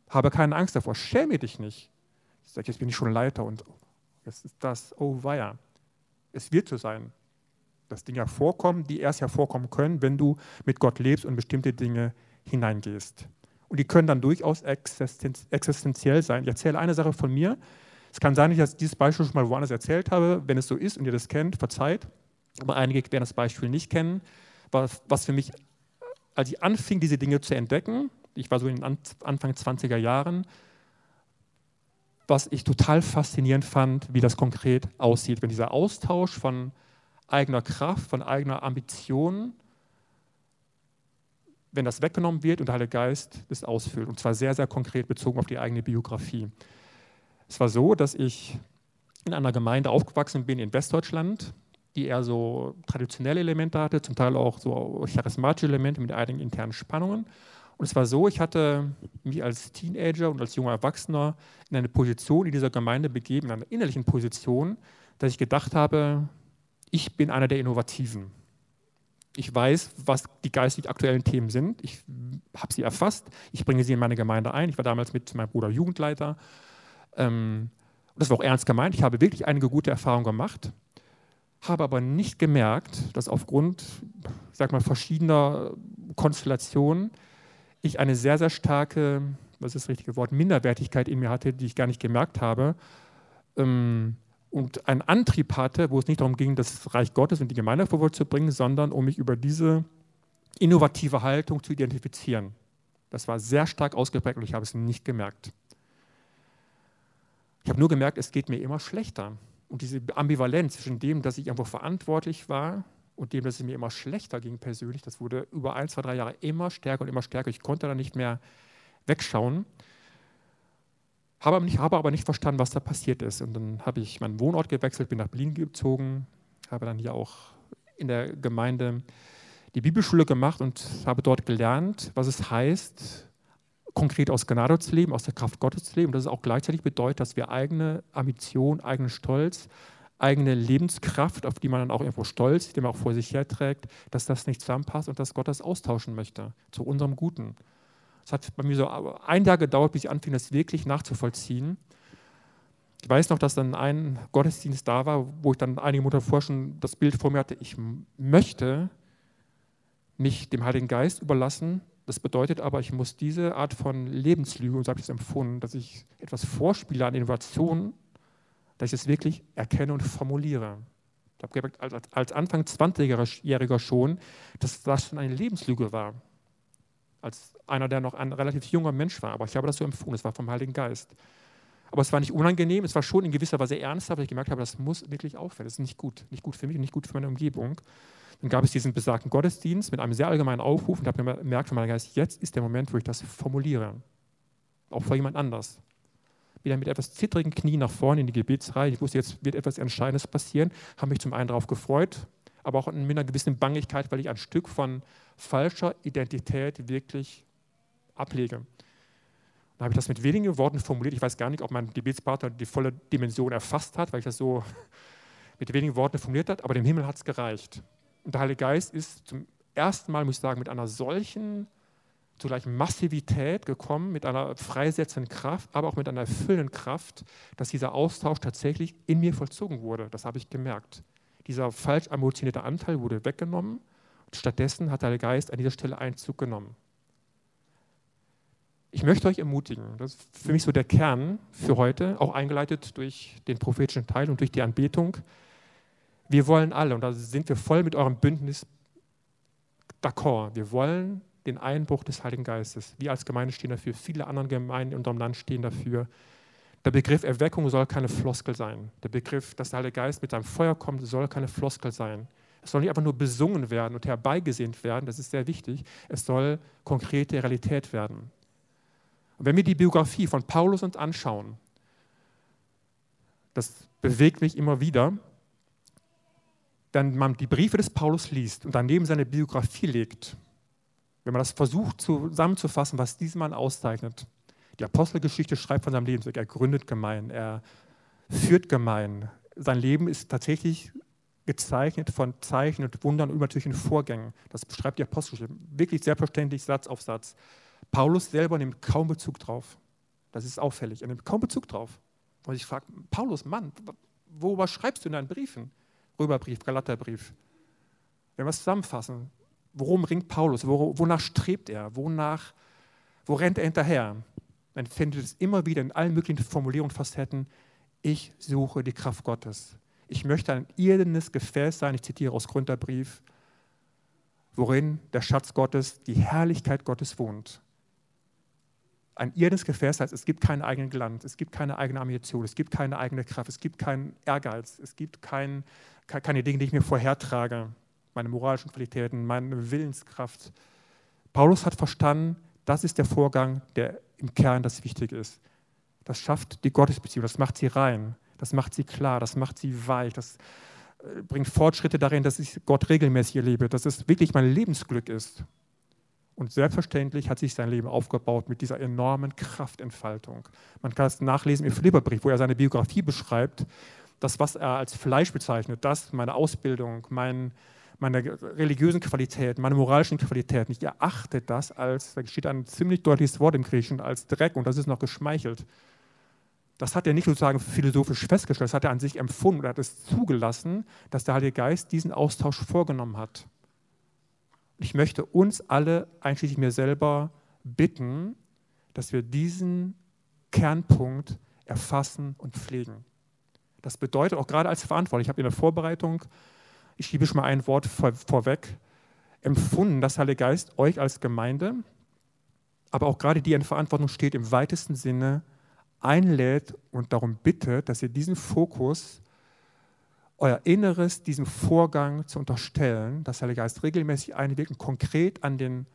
Habe keine Angst davor, schäme dich nicht. Ich sage, jetzt bin ich schon Leiter und jetzt ist das, oh weia. Es wird so sein, dass Dinge hervorkommen, die erst hervorkommen können, wenn du mit Gott lebst und bestimmte Dinge hineingehst. Und die können dann durchaus existenziell sein. Ich erzähle eine Sache von mir. Es kann sein, dass ich dieses Beispiel schon mal woanders erzählt habe. Wenn es so ist und ihr das kennt, verzeiht. Aber einige werden das Beispiel nicht kennen. Was, was für mich, als ich anfing, diese Dinge zu entdecken, ich war so in den Anfang 20er Jahren, was ich total faszinierend fand, wie das konkret aussieht, wenn dieser Austausch von eigener Kraft, von eigener Ambition, wenn das weggenommen wird und der Heilige Geist das ausfüllt. Und zwar sehr, sehr konkret bezogen auf die eigene Biografie. Es war so, dass ich in einer Gemeinde aufgewachsen bin in Westdeutschland, die eher so traditionelle Elemente hatte, zum Teil auch so charismatische Elemente mit einigen internen Spannungen. Und es war so, ich hatte mich als Teenager und als junger Erwachsener in eine Position in dieser Gemeinde begeben, in einer innerlichen Position, dass ich gedacht habe, ich bin einer der Innovativen. Ich weiß, was die geistig aktuellen Themen sind. Ich habe sie erfasst. Ich bringe sie in meine Gemeinde ein. Ich war damals mit meinem Bruder Jugendleiter. Ähm, das war auch ernst gemeint. Ich habe wirklich einige gute Erfahrungen gemacht, habe aber nicht gemerkt, dass aufgrund, sag mal, verschiedener Konstellationen ich eine sehr, sehr starke, was ist das richtige Wort, Minderwertigkeit in mir hatte, die ich gar nicht gemerkt habe. Ähm, und einen Antrieb hatte, wo es nicht darum ging, das Reich Gottes und die Gemeinde vorwärts zu bringen, sondern um mich über diese innovative Haltung zu identifizieren. Das war sehr stark ausgeprägt und ich habe es nicht gemerkt. Ich habe nur gemerkt, es geht mir immer schlechter. Und diese Ambivalenz zwischen dem, dass ich einfach verantwortlich war und dem, dass es mir immer schlechter ging persönlich, das wurde über ein, zwei, drei Jahre immer stärker und immer stärker. Ich konnte da nicht mehr wegschauen, habe aber nicht, habe aber nicht verstanden, was da passiert ist. Und dann habe ich meinen Wohnort gewechselt, bin nach Berlin gezogen, habe dann hier auch in der Gemeinde die Bibelschule gemacht und habe dort gelernt, was es heißt, konkret aus Gnade zu leben, aus der Kraft Gottes zu leben. Und das auch gleichzeitig bedeutet, dass wir eigene Ambition, eigenen Stolz, eigene Lebenskraft, auf die man dann auch irgendwo stolz, die man auch vor sich herträgt, dass das nicht zusammenpasst und dass Gott das austauschen möchte zu unserem Guten. Es hat bei mir so ein Jahr gedauert, bis ich anfing, das wirklich nachzuvollziehen. Ich weiß noch, dass dann ein Gottesdienst da war, wo ich dann einige Monate vorher schon das Bild vor mir hatte, ich möchte mich dem Heiligen Geist überlassen. Das bedeutet aber, ich muss diese Art von Lebenslüge, und so habe ich es empfunden, dass ich etwas vorspiele an Innovation dass ich es wirklich erkenne und formuliere. Ich habe gemerkt, als, als Anfang 20-Jähriger schon, dass das schon eine Lebenslüge war. Als einer, der noch ein relativ junger Mensch war. Aber ich habe das so empfunden, es war vom Heiligen Geist. aber es war nicht unangenehm, es war schon in gewisser Weise ernsthaft, weil ich gemerkt habe, das muss wirklich aufhören. Das ist nicht gut, nicht gut für mich und nicht gut für meine Umgebung. Dann gab es diesen besagten Gottesdienst mit einem sehr allgemeinen Aufruf und habe gemerkt von meinem Geist, jetzt ist der Moment, wo ich das formuliere. Auch vor jemand anders. Wieder mit etwas zittrigen Knie nach vorne in die Gebetsreihe. Ich wusste, jetzt wird etwas Entscheidendes passieren. Habe mich zum einen darauf gefreut, aber auch mit einer gewissen Bangigkeit, weil ich ein Stück von falscher Identität wirklich ablege. Dann habe ich das mit wenigen Worten formuliert. Ich weiß gar nicht, ob mein Gebetspartner die volle Dimension erfasst hat, weil ich das so [LAUGHS] mit wenigen Worten formuliert habe, aber dem Himmel hat es gereicht. Und der Heilige Geist ist zum ersten Mal, muss ich sagen, mit einer solchen zugleich Massivität gekommen, mit einer freisetzenden Kraft, aber auch mit einer erfüllenden Kraft, dass dieser Austausch tatsächlich in mir vollzogen wurde. Das habe ich gemerkt. Dieser falsch ambitionierte Anteil wurde weggenommen und stattdessen hat der Geist an dieser Stelle Einzug genommen. Ich möchte euch ermutigen, das ist für mich so der Kern für heute, auch eingeleitet durch den prophetischen Teil und durch die Anbetung. Wir wollen alle, und da sind wir voll mit eurem Bündnis d'accord, wir wollen den Einbruch des Heiligen Geistes. Wir als Gemeinde stehen dafür, viele andere Gemeinden in unserem Land stehen dafür. Der Begriff Erweckung soll keine Floskel sein. Der Begriff, dass der Heilige Geist mit seinem Feuer kommt, soll keine Floskel sein. Es soll nicht einfach nur besungen werden und herbeigesehnt werden, das ist sehr wichtig. Es soll konkrete Realität werden. Und wenn wir die Biografie von Paulus uns anschauen, das bewegt mich immer wieder, wenn man die Briefe des Paulus liest und daneben seine Biografie legt, wenn man das versucht zusammenzufassen, was diesen Mann auszeichnet. Die Apostelgeschichte schreibt von seinem Lebensweg. Er gründet Gemeinden, er führt Gemeinden. Sein Leben ist tatsächlich gezeichnet von Zeichen und Wundern und übernatürlichen Vorgängen. Das beschreibt die Apostelgeschichte. Wirklich sehr verständlich, Satz auf Satz. Paulus selber nimmt kaum Bezug drauf. Das ist auffällig. Er nimmt kaum Bezug drauf. Und ich frage, Paulus, Mann, worüber schreibst du in deinen Briefen? Römerbrief, Galaterbrief. Wenn wir es zusammenfassen, worum ringt Paulus? Wonach strebt er? Wonach, wo rennt er hinterher? Man findet es immer wieder in allen möglichen Formulierungen und Facetten. Ich suche die Kraft Gottes. Ich möchte ein irdenes Gefäß sein, ich zitiere aus Gründerbrief, worin der Schatz Gottes, die Herrlichkeit Gottes wohnt ein irdenes Gefäß heißt, es gibt keinen eigenen Glanz, es gibt keine eigene Ambition, es gibt keine eigene Kraft, es gibt keinen Ehrgeiz, es gibt kein, keine Dinge, die ich mir vorhertrage, meine moralischen Qualitäten, meine Willenskraft. Paulus hat verstanden, das ist der Vorgang, der im Kern das Wichtige ist. Das schafft die Gottesbeziehung, das macht sie rein, das macht sie klar, das macht sie weich, das äh, bringt Fortschritte darin, dass ich Gott regelmäßig erlebe, dass es wirklich mein Lebensglück ist. Und selbstverständlich hat sich sein Leben aufgebaut mit dieser enormen Kraftentfaltung. Man kann es nachlesen im Philipperbrief, wo er seine Biografie beschreibt, das, was er als Fleisch bezeichnet, das, meine Ausbildung, mein, meine religiösen Qualitäten, meine moralischen Qualitäten. Ich erachte das als, da steht ein ziemlich deutliches Wort im Griechischen, als Dreck und das ist noch geschmeichelt. Das hat er nicht sozusagen philosophisch festgestellt, das hat er an sich empfunden, er hat es zugelassen, dass der Heilige Geist diesen Austausch vorgenommen hat. Ich möchte uns alle, einschließlich mir selber, bitten, dass wir diesen Kernpunkt erfassen und pflegen. Das bedeutet auch gerade als Verantwortlich, ich habe in der Vorbereitung, ich schiebe schon mal ein Wort vor, vorweg, empfunden, dass Heilige Geist euch als Gemeinde, aber auch gerade die in Verantwortung steht, im weitesten Sinne einlädt und darum bittet, dass ihr diesen Fokus euer Inneres diesem Vorgang zu unterstellen, dass Heilige Geist regelmäßig einwirkt und konkret an den,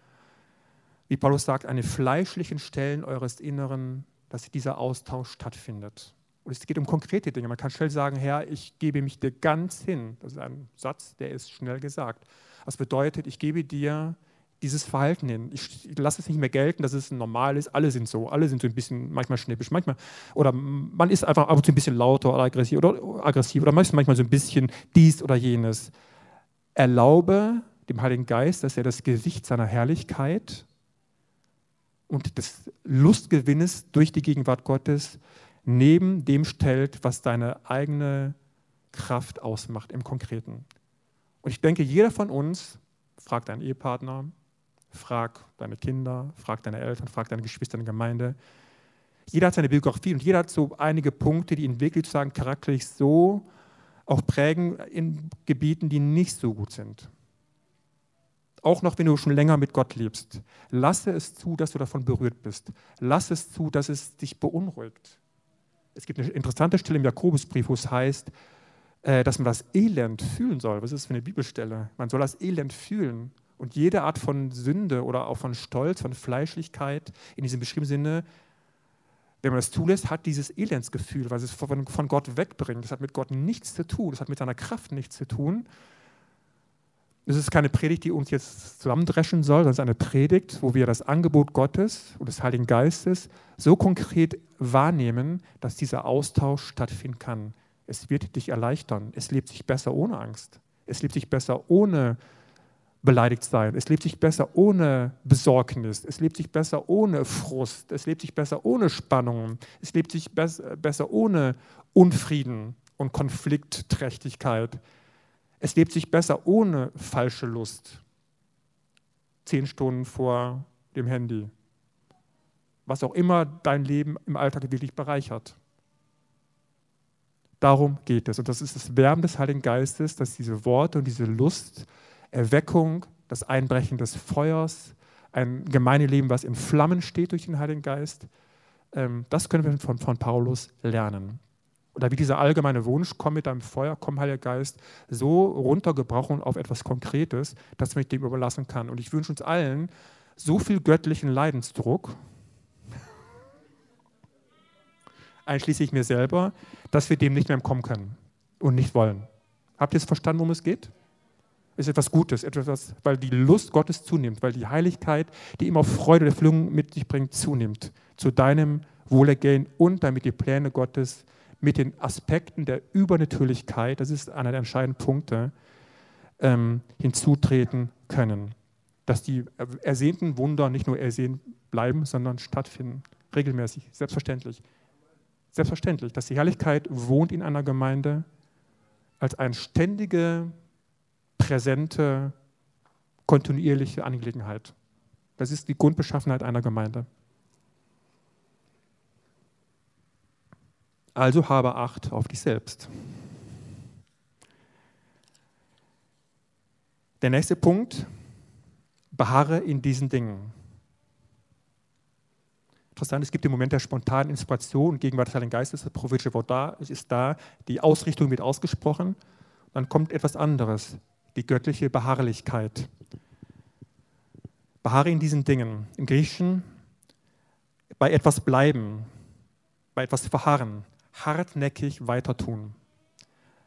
wie Paulus sagt, an den fleischlichen Stellen eures Inneren, dass dieser Austausch stattfindet. Und es geht um konkrete Dinge. Man kann schnell sagen, Herr, ich gebe mich dir ganz hin. Das ist ein Satz, der ist schnell gesagt. Das bedeutet, ich gebe dir dieses Verhalten hin. Ich, lasse es nicht mehr gelten, dass es normal ist. Alle sind so. Alle sind so ein bisschen manchmal schnippisch. Manchmal, oder man ist einfach ab und zu ein bisschen lauter oder aggressiv oder, aggressiv oder manchmal so ein bisschen dies oder jenes. Erlaube dem Heiligen Geist, dass er das Gewicht seiner Herrlichkeit und des Lustgewinnes durch die Gegenwart Gottes neben dem stellt, was deine eigene Kraft ausmacht im Konkreten. Und ich denke, jeder von uns fragt einen Ehepartner, Frag deine Kinder, frag deine Eltern, frag deine Geschwister in der Gemeinde. Jeder hat seine Biografie und jeder hat so einige Punkte, die ihn wirklich sozusagen charakterlich so auch prägen in Gebieten, die nicht so gut sind. Auch noch, wenn du schon länger mit Gott lebst. Lasse es zu, dass du davon berührt bist. Lasse es zu, dass es dich beunruhigt. Es gibt eine interessante Stelle im Jakobusbrief, wo es heißt, äh, dass man das Elend fühlen soll. Was ist das für eine Bibelstelle? Man soll das Elend fühlen. Und jede Art von Sünde oder auch von Stolz, von Fleischlichkeit in diesem beschriebenen Sinne, wenn man das zulässt, hat dieses Elendsgefühl, weil es von Gott wegbringt. Das hat mit Gott nichts zu tun, das hat mit seiner Kraft nichts zu tun. Es ist keine Predigt, die uns jetzt zusammendreschen soll, sondern es ist eine Predigt, wo wir das Angebot Gottes und des Heiligen Geistes so konkret wahrnehmen, dass dieser Austausch stattfinden kann. Es wird dich erleichtern. Es lebt sich besser ohne Angst. Es lebt sich besser ohne beleidigt sein. Es lebt sich besser ohne Besorgnis. Es lebt sich besser ohne Frust. Es lebt sich besser ohne Spannungen. Es lebt sich besser ohne Unfrieden und Konfliktträchtigkeit. Es lebt sich besser ohne falsche Lust. Zehn Stunden vor dem Handy. Was auch immer dein Leben im Alltag wirklich bereichert. Darum geht es. Und das ist das Wärmen des Heiligen Geistes, dass diese Worte und diese Lust, Erweckung, das Einbrechen des Feuers, ein Gemeindeleben, was in Flammen steht durch den Heiligen Geist, ähm, das können wir von, von Paulus lernen. Oder wie dieser allgemeine Wunsch, komm mit deinem Feuer, komm Heiliger Geist, so runtergebrochen auf etwas Konkretes, dass man dem überlassen kann. Und ich wünsche uns allen so viel göttlichen Leidensdruck, [LAUGHS] einschließlich mir selber, dass wir dem nicht mehr entkommen können und nicht wollen. Habt ihr es verstanden, worum es geht? Ist etwas Gutes, etwas, weil die Lust Gottes zunimmt, weil die Heiligkeit, die immer Freude der Erfüllung mit sich bringt, zunimmt. Zu deinem Wohlergehen und damit die Pläne Gottes mit den Aspekten der Übernatürlichkeit, das ist einer der entscheidenden Punkte, ähm, hinzutreten können. Dass die ersehnten Wunder nicht nur ersehen bleiben, sondern stattfinden, regelmäßig, selbstverständlich. Selbstverständlich, dass die Herrlichkeit wohnt in einer Gemeinde als eine ständige, präsente, kontinuierliche Angelegenheit. Das ist die Grundbeschaffenheit einer Gemeinde. Also habe Acht auf dich selbst. Der nächste Punkt, beharre in diesen Dingen. Interessant, es gibt den Moment der spontanen Inspiration Gegenwart des Heiligen Geistes, das prophetische Wort da, ist da, die Ausrichtung wird ausgesprochen, dann kommt etwas anderes, die göttliche Beharrlichkeit. Beharre in diesen Dingen. Im Griechischen bei etwas bleiben, bei etwas verharren, hartnäckig weiter tun.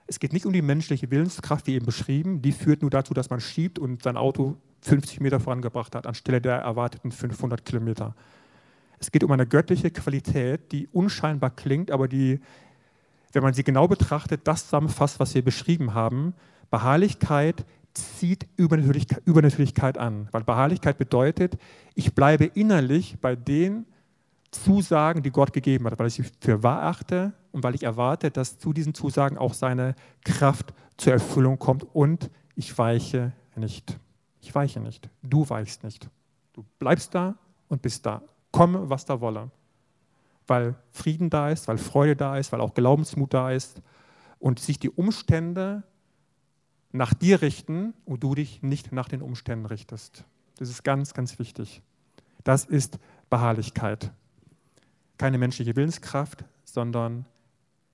Es geht nicht um die menschliche Willenskraft, wie eben beschrieben, die führt nur dazu, dass man schiebt und sein Auto 50 Meter vorangebracht hat, anstelle der erwarteten 500 Kilometer. Es geht um eine göttliche Qualität, die unscheinbar klingt, aber die, wenn man sie genau betrachtet, das zusammenfasst, was wir beschrieben haben. Beharrlichkeit zieht Übernatürlichkeit, Übernatürlichkeit an, weil Beharrlichkeit bedeutet, ich bleibe innerlich bei den Zusagen, die Gott gegeben hat, weil ich sie für wahr achte und weil ich erwarte, dass zu diesen Zusagen auch seine Kraft zur Erfüllung kommt und ich weiche nicht. Ich weiche nicht. Du weichst nicht. Du bleibst da und bist da komme, was da wolle. Weil Frieden da ist, weil Freude da ist, weil auch Glaubensmut da ist und sich die Umstände nach dir richten und du dich nicht nach den Umständen richtest. Das ist ganz, ganz wichtig. Das ist Beharrlichkeit. Keine menschliche Willenskraft, sondern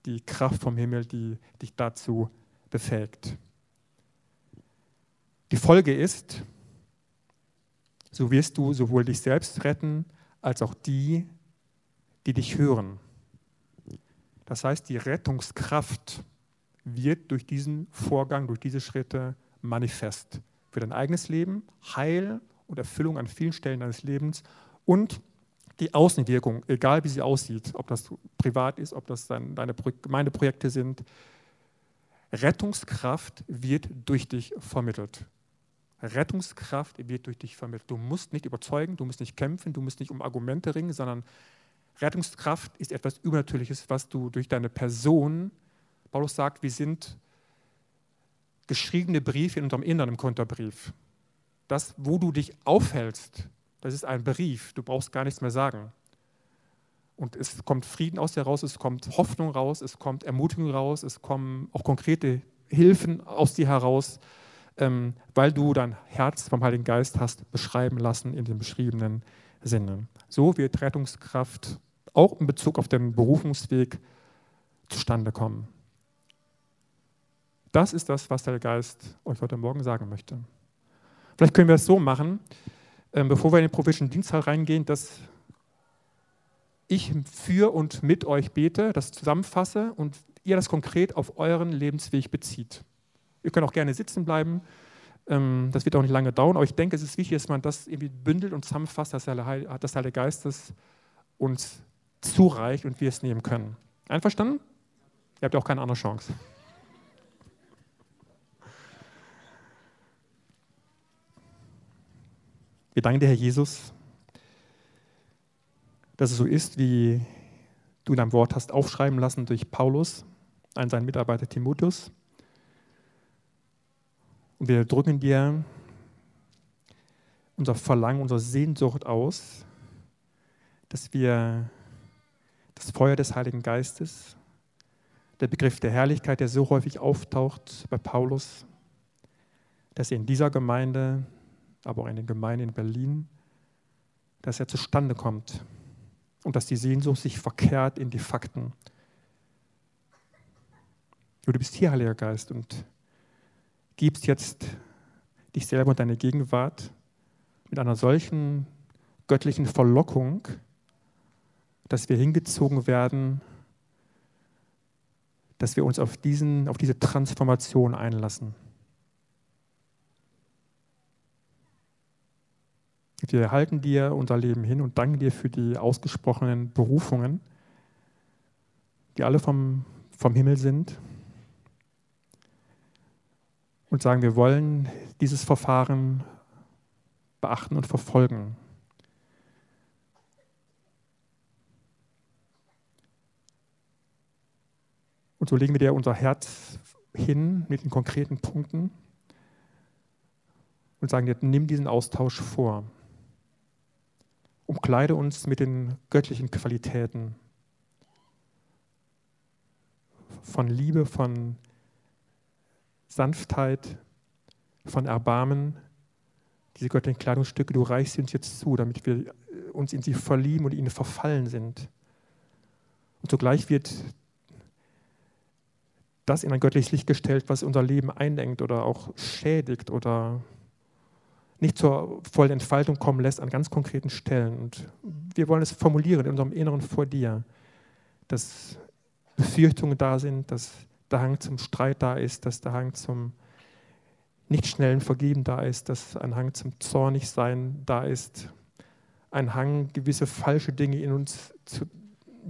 die Kraft vom Himmel, die dich dazu befähigt. Die Folge ist, so wirst du sowohl dich selbst retten, als auch die, die dich hören. Das heißt, die Rettungskraft wird durch diesen Vorgang, durch diese Schritte manifest. Für dein eigenes Leben, Heil und Erfüllung an vielen Stellen deines Lebens und die Außenwirkung, egal wie sie aussieht, ob das privat ist, ob das deine Gemeindeprojekte sind. Rettungskraft wird durch dich vermittelt. Rettungskraft wird durch dich vermittelt. Du musst nicht überzeugen, du musst nicht kämpfen, du musst nicht um Argumente ringen, sondern Rettungskraft ist etwas Übernatürliches, was du durch deine Person, Paulus sagt, wir sind geschriebene Briefe in unserem Inneren im Konterbrief. Das, wo du dich aufhältst, das ist ein Brief, du brauchst gar nichts mehr sagen. Und es kommt Frieden aus dir raus, es kommt Hoffnung raus, es kommt Ermutigung raus, es kommen auch konkrete Hilfen aus dir heraus ähm, weil du dein Herz vom Heiligen Geist hast beschreiben lassen in dem beschriebenen Sinne. So wird Rettungskraft auch in Bezug auf den Berufungsweg zustande kommen. Das ist das, was der Geist euch heute Morgen sagen möchte. Vielleicht können wir es so machen, bevor wir in den prophetischen Dienstteil reingehen, dass ich für und mit euch bete, das zusammenfasse und ihr das konkret auf euren Lebensweg bezieht. Ihr könnt auch gerne sitzen bleiben. Ähm, das wird auch nicht lange dauern, aber ich denke, es ist wichtig, dass man das irgendwie bündelt und zusammenfasst, dass der Heilige Geist es uns zureicht und wir es nehmen können. Einverstanden? Ihr habt ja auch keine andere Chance. Wir danken dir, Herr Jesus, dass es so ist, wie du in deinem Wort hast aufschreiben lassen durch Paulus, einen seinen Mitarbeiter Timotheus. Und wir drücken dir unser Verlangen, unsere Sehnsucht aus, dass wir das Feuer des Heiligen Geistes, der Begriff der Herrlichkeit, der so häufig auftaucht bei Paulus, dass er in dieser Gemeinde, aber auch in den Gemeinden in Berlin, dass er zustande kommt und dass die Sehnsucht sich verkehrt in die Fakten. Du bist hier, Heiliger Geist, und gibst jetzt dich selber und deine Gegenwart mit einer solchen göttlichen Verlockung, dass wir hingezogen werden, dass wir uns auf, diesen, auf diese Transformation einlassen. Wir halten dir unser Leben hin und danken dir für die ausgesprochenen Berufungen, die alle vom, vom Himmel sind. Und sagen, wir wollen dieses Verfahren beachten und verfolgen. Und so legen wir dir unser Herz hin mit den konkreten Punkten und sagen dir, nimm diesen Austausch vor. Umkleide uns mit den göttlichen Qualitäten von Liebe, von Sanftheit, von Erbarmen. Diese göttlichen Kleidungsstücke, du reichst sie uns jetzt zu, damit wir uns in sie verlieben und ihnen verfallen sind. Und zugleich wird das in ein göttliches Licht gestellt, was unser Leben einengt oder auch schädigt oder nicht zur vollen Entfaltung kommen lässt an ganz konkreten Stellen. Und wir wollen es formulieren in unserem Inneren vor dir, dass Befürchtungen da sind, dass der Hang zum Streit da ist, dass der Hang zum nicht schnellen Vergeben da ist, dass ein Hang zum Zornigsein da ist, ein Hang, gewisse falsche Dinge in uns, zu,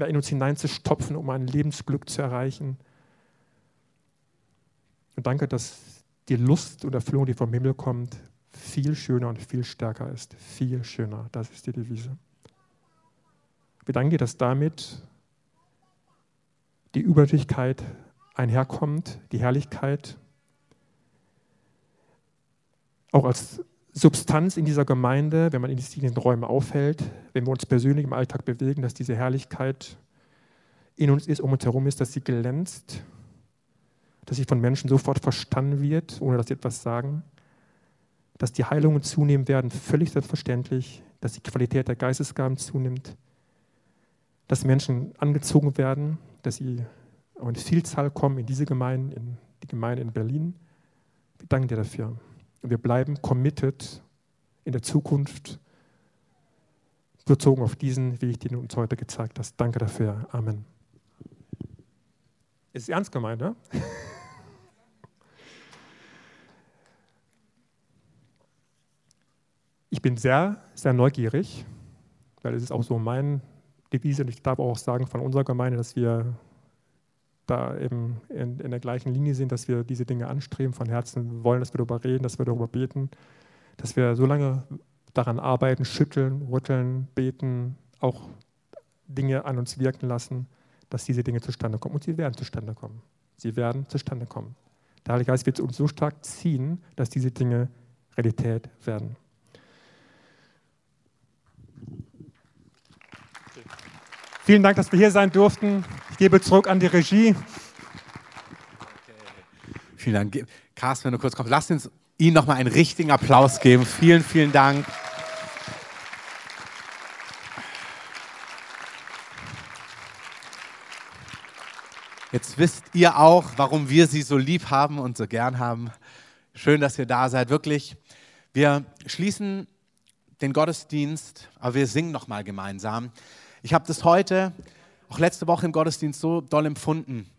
in uns hineinzustopfen, um ein Lebensglück zu erreichen. Und danke, dass die Lust und Erfüllung, die vom Himmel kommt, viel schöner und viel stärker ist. Viel schöner. Das ist die Devise. Dir, dass damit die Übernatürlichkeit einherkommt, die Herrlichkeit, auch als Substanz in dieser Gemeinde, wenn man in diesen Räumen aufhält, wenn wir uns persönlich im Alltag bewegen, dass diese Herrlichkeit in uns ist, um uns herum ist, dass sie glänzt dass sie von Menschen sofort verstanden wird, ohne dass sie etwas sagen, dass die Heilungen zunehmen werden, völlig selbstverständlich, dass die Qualität der Geistesgaben zunimmt, dass Menschen angezogen werden, dass sie auch in Vielzahl kommen in diese Gemeinden, in die Gemeinde in Berlin. Wir danken dir dafür. Und wir bleiben committed in der Zukunft, bezogen auf diesen Weg, den du uns heute gezeigt hast. Danke dafür. Amen. Ist ernst gemeint, ne? [LAUGHS] Ich bin sehr, sehr neugierig, weil es ist auch so mein Devise und ich darf auch sagen von unserer Gemeinde, dass wir da eben in, in, der gleichen Linie sind, dass wir diese Dinge anstreben, von Herzen wollen, dass wir darüber reden, dass wir darüber beten, dass wir so lange daran arbeiten, schütteln, rütteln, beten, auch Dinge an uns wirken lassen, dass diese Dinge zustande kommen. Und sie werden zustande kommen. Sie werden zustande kommen. Der Heilige Geist wird uns so stark ziehen, dass diese Dinge Realität werden. Vielen Dank, dass wir hier sein durften. Ich gebe zurück an die Regie. Okay. Vielen Dank. Carsten, wenn du kurz kommst, lass uns Ihnen nochmal einen richtigen Applaus geben. Vielen, vielen Dank. Jetzt wisst ihr auch, warum wir sie so lieb haben und so gern haben. Schön, dass ihr da seid, wirklich. Wir schließen den Gottesdienst, aber wir singen noch mal gemeinsam. Ich habe das heute, auch letzte Woche im Gottesdienst so doll empfunden.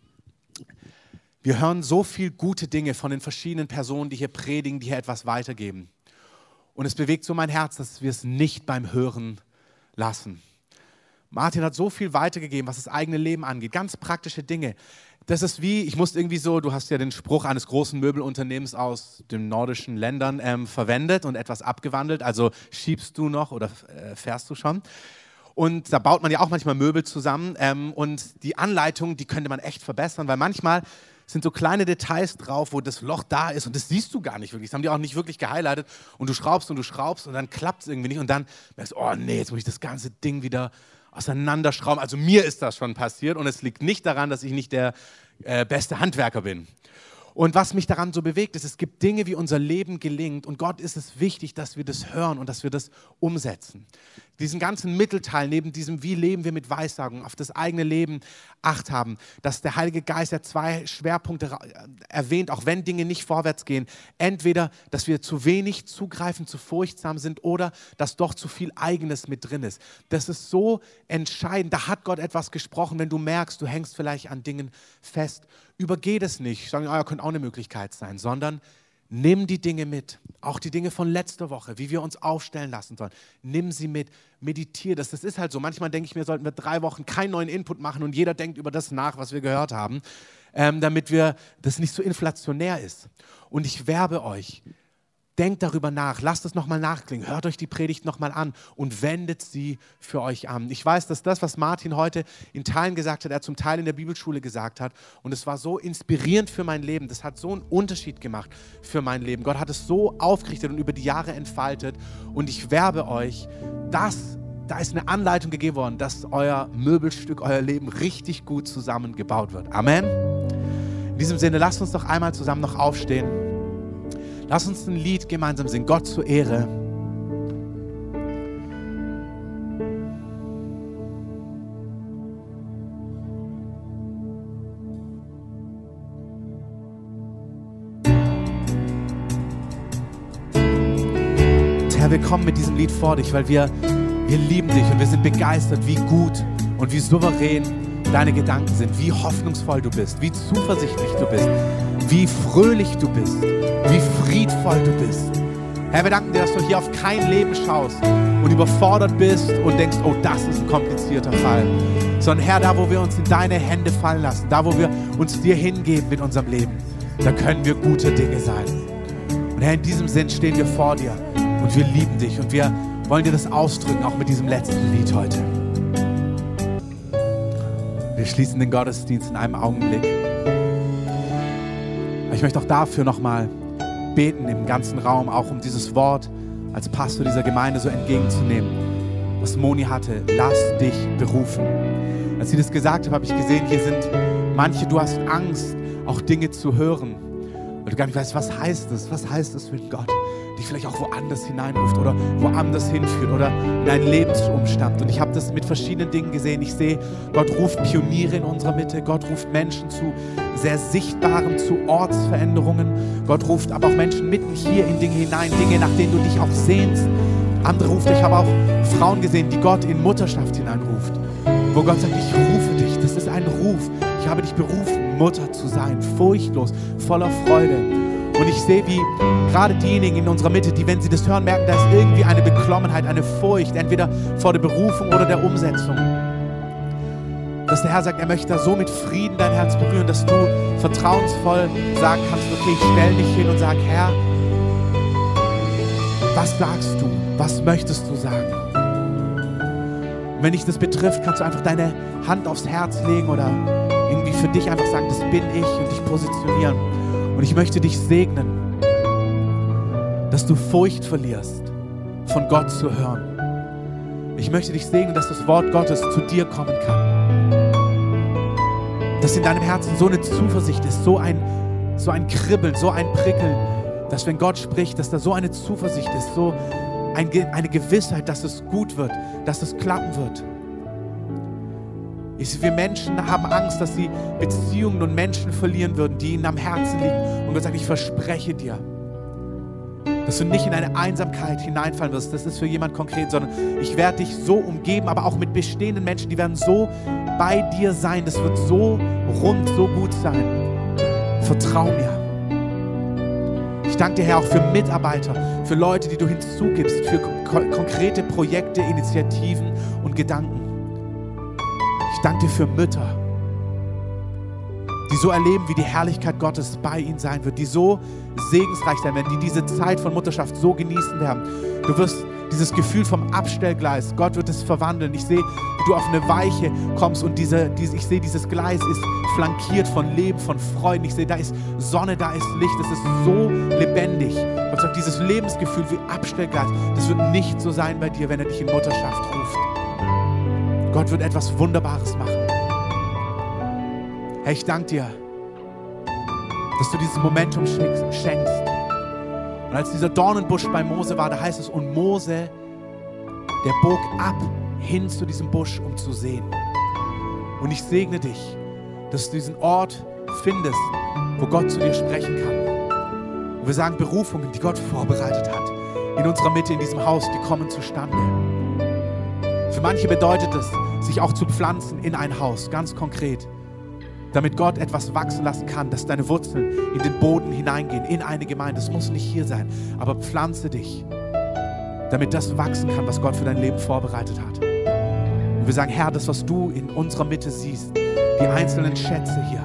Wir hören so viel gute Dinge von den verschiedenen Personen, die hier predigen, die hier etwas weitergeben. Und es bewegt so mein Herz, dass wir es nicht beim Hören lassen. Martin hat so viel weitergegeben, was das eigene Leben angeht, ganz praktische Dinge. Das ist wie, ich musste irgendwie so, du hast ja den Spruch eines großen Möbelunternehmens aus den nordischen Ländern ähm, verwendet und etwas abgewandelt. Also schiebst du noch oder äh, fährst du schon? Und da baut man ja auch manchmal Möbel zusammen. Ähm, und die Anleitung, die könnte man echt verbessern, weil manchmal sind so kleine Details drauf, wo das Loch da ist und das siehst du gar nicht wirklich. Das haben die auch nicht wirklich gehighlightet. Und du schraubst und du schraubst und dann klappt es irgendwie nicht. Und dann merkst du, oh nee, jetzt muss ich das ganze Ding wieder auseinanderschrauben. Also mir ist das schon passiert und es liegt nicht daran, dass ich nicht der äh, beste Handwerker bin. Und was mich daran so bewegt, ist, es gibt Dinge, wie unser Leben gelingt. Und Gott ist es wichtig, dass wir das hören und dass wir das umsetzen. Diesen ganzen Mittelteil, neben diesem, wie leben wir mit Weissagung, auf das eigene Leben Acht haben, dass der Heilige Geist ja zwei Schwerpunkte erwähnt, auch wenn Dinge nicht vorwärts gehen. Entweder, dass wir zu wenig zugreifen, zu furchtsam sind oder dass doch zu viel Eigenes mit drin ist. Das ist so entscheidend. Da hat Gott etwas gesprochen, wenn du merkst, du hängst vielleicht an Dingen fest übergeh das nicht, sagen, ah, ja, könnte auch eine Möglichkeit sein, sondern nimm die Dinge mit. Auch die Dinge von letzter Woche, wie wir uns aufstellen lassen sollen. Nimm sie mit, meditiere das. Das ist halt so. Manchmal denke ich mir, sollten wir drei Wochen keinen neuen Input machen und jeder denkt über das nach, was wir gehört haben, ähm, damit wir das nicht so inflationär ist. Und ich werbe euch, Denkt darüber nach, lasst es nochmal nachklingen, hört euch die Predigt nochmal an und wendet sie für euch an. Ich weiß, dass das, was Martin heute in Teilen gesagt hat, er zum Teil in der Bibelschule gesagt hat und es war so inspirierend für mein Leben, das hat so einen Unterschied gemacht für mein Leben. Gott hat es so aufgerichtet und über die Jahre entfaltet und ich werbe euch, dass da ist eine Anleitung gegeben worden, dass euer Möbelstück, euer Leben richtig gut zusammengebaut wird. Amen. In diesem Sinne, lasst uns doch einmal zusammen noch aufstehen. Lass uns ein Lied gemeinsam singen, Gott zur Ehre. Herr, wir kommen mit diesem Lied vor dich, weil wir, wir lieben dich und wir sind begeistert, wie gut und wie souverän deine Gedanken sind, wie hoffnungsvoll du bist, wie zuversichtlich du bist, wie fröhlich du bist, wie friedvoll du bist. Herr, wir danken dir, dass du hier auf kein Leben schaust und überfordert bist und denkst, oh, das ist ein komplizierter Fall. Sondern Herr, da wo wir uns in deine Hände fallen lassen, da wo wir uns dir hingeben mit unserem Leben, da können wir gute Dinge sein. Und Herr, in diesem Sinn stehen wir vor dir und wir lieben dich und wir wollen dir das ausdrücken, auch mit diesem letzten Lied heute. Wir schließen den Gottesdienst in einem Augenblick. Ich möchte auch dafür nochmal beten im ganzen Raum, auch um dieses Wort als Pastor dieser Gemeinde so entgegenzunehmen, was Moni hatte. Lass dich berufen. Als sie das gesagt hat, habe ich gesehen, hier sind manche, du hast Angst, auch Dinge zu hören, weil du gar nicht weißt, was heißt das? Was heißt das für Gott? Dich vielleicht auch woanders hineinruft oder woanders hinführt oder in einen Lebensumstand. Und ich habe das mit verschiedenen Dingen gesehen. Ich sehe, Gott ruft Pioniere in unserer Mitte. Gott ruft Menschen zu sehr sichtbaren, zu Ortsveränderungen. Gott ruft aber auch Menschen mitten hier in Dinge hinein, Dinge, nach denen du dich auch sehnst. Andere ruft, ich habe auch Frauen gesehen, die Gott in Mutterschaft hineinruft. Wo Gott sagt, ich rufe dich. Das ist ein Ruf. Ich habe dich berufen, Mutter zu sein, furchtlos, voller Freude. Und ich sehe, wie gerade diejenigen in unserer Mitte, die, wenn sie das hören, merken, da ist irgendwie eine Beklommenheit, eine Furcht, entweder vor der Berufung oder der Umsetzung. Dass der Herr sagt, er möchte da so mit Frieden dein Herz berühren, dass du vertrauensvoll sagen kannst, okay, ich stell dich hin und sag, Herr, was sagst du? Was möchtest du sagen? Und wenn dich das betrifft, kannst du einfach deine Hand aufs Herz legen oder irgendwie für dich einfach sagen, das bin ich und dich positionieren. Und ich möchte dich segnen, dass du Furcht verlierst, von Gott zu hören. Ich möchte dich segnen, dass das Wort Gottes zu dir kommen kann. Dass in deinem Herzen so eine Zuversicht ist, so ein, so ein Kribbeln, so ein Prickeln, dass wenn Gott spricht, dass da so eine Zuversicht ist, so ein, eine Gewissheit, dass es gut wird, dass es klappen wird. Ich, wir Menschen haben Angst, dass sie Beziehungen und Menschen verlieren würden, die ihnen am Herzen liegen. Und Gott sagt, ich verspreche dir, dass du nicht in eine Einsamkeit hineinfallen wirst. Das ist für jemand konkret, sondern ich werde dich so umgeben, aber auch mit bestehenden Menschen, die werden so bei dir sein. Das wird so rund, so gut sein. Vertrau mir. Ich danke dir, Herr, auch für Mitarbeiter, für Leute, die du hinzugibst, für konkrete Projekte, Initiativen und Gedanken. Ich danke dir für Mütter, die so erleben, wie die Herrlichkeit Gottes bei ihnen sein wird, die so segensreich sein werden, die diese Zeit von Mutterschaft so genießen werden. Du wirst dieses Gefühl vom Abstellgleis, Gott wird es verwandeln. Ich sehe, wie du auf eine Weiche kommst und diese, diese, ich sehe, dieses Gleis ist flankiert von Leben, von Freuden. Ich sehe, da ist Sonne, da ist Licht, es ist so lebendig. Gott sagt, dieses Lebensgefühl wie Abstellgleis, das wird nicht so sein bei dir, wenn er dich in Mutterschaft ruft. Gott wird etwas Wunderbares machen. Herr, ich danke dir, dass du dieses Momentum schenkst. Und als dieser Dornenbusch bei Mose war, da heißt es, und Mose, der bog ab hin zu diesem Busch, um zu sehen. Und ich segne dich, dass du diesen Ort findest, wo Gott zu dir sprechen kann. Und wir sagen, Berufungen, die Gott vorbereitet hat, in unserer Mitte, in diesem Haus, die kommen zustande. Für manche bedeutet es, sich auch zu pflanzen in ein Haus, ganz konkret damit Gott etwas wachsen lassen kann, dass deine Wurzeln in den Boden hineingehen, in eine Gemeinde. Das muss nicht hier sein, aber pflanze dich, damit das wachsen kann, was Gott für dein Leben vorbereitet hat. Und wir sagen, Herr, das, was du in unserer Mitte siehst, die einzelnen Schätze hier,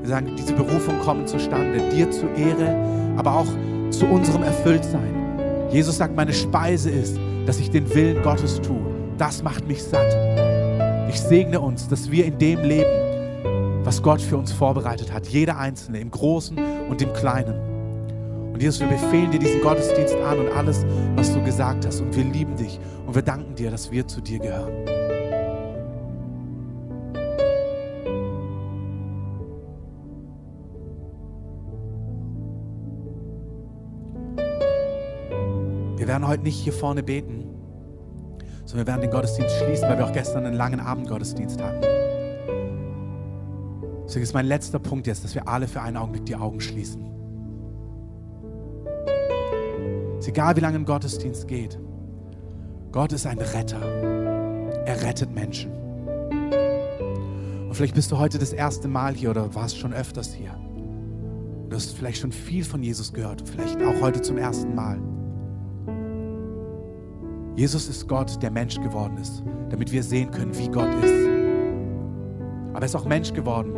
wir sagen, diese Berufung kommen zustande, dir zur Ehre, aber auch zu unserem Erfülltsein. Jesus sagt, meine Speise ist, dass ich den Willen Gottes tue. Das macht mich satt. Ich segne uns, dass wir in dem leben, was Gott für uns vorbereitet hat. Jeder Einzelne, im Großen und im Kleinen. Und Jesus, wir befehlen dir diesen Gottesdienst an und alles, was du gesagt hast. Und wir lieben dich und wir danken dir, dass wir zu dir gehören. Wir werden heute nicht hier vorne beten, sondern wir werden den Gottesdienst schließen, weil wir auch gestern einen langen Abendgottesdienst hatten. Deswegen ist mein letzter Punkt jetzt, dass wir alle für einen Augenblick die Augen schließen. Es ist egal, wie lange ein Gottesdienst geht. Gott ist ein Retter. Er rettet Menschen. Und vielleicht bist du heute das erste Mal hier oder warst schon öfters hier. Du hast vielleicht schon viel von Jesus gehört, vielleicht auch heute zum ersten Mal. Jesus ist Gott, der Mensch geworden ist, damit wir sehen können, wie Gott ist. Aber er ist auch Mensch geworden,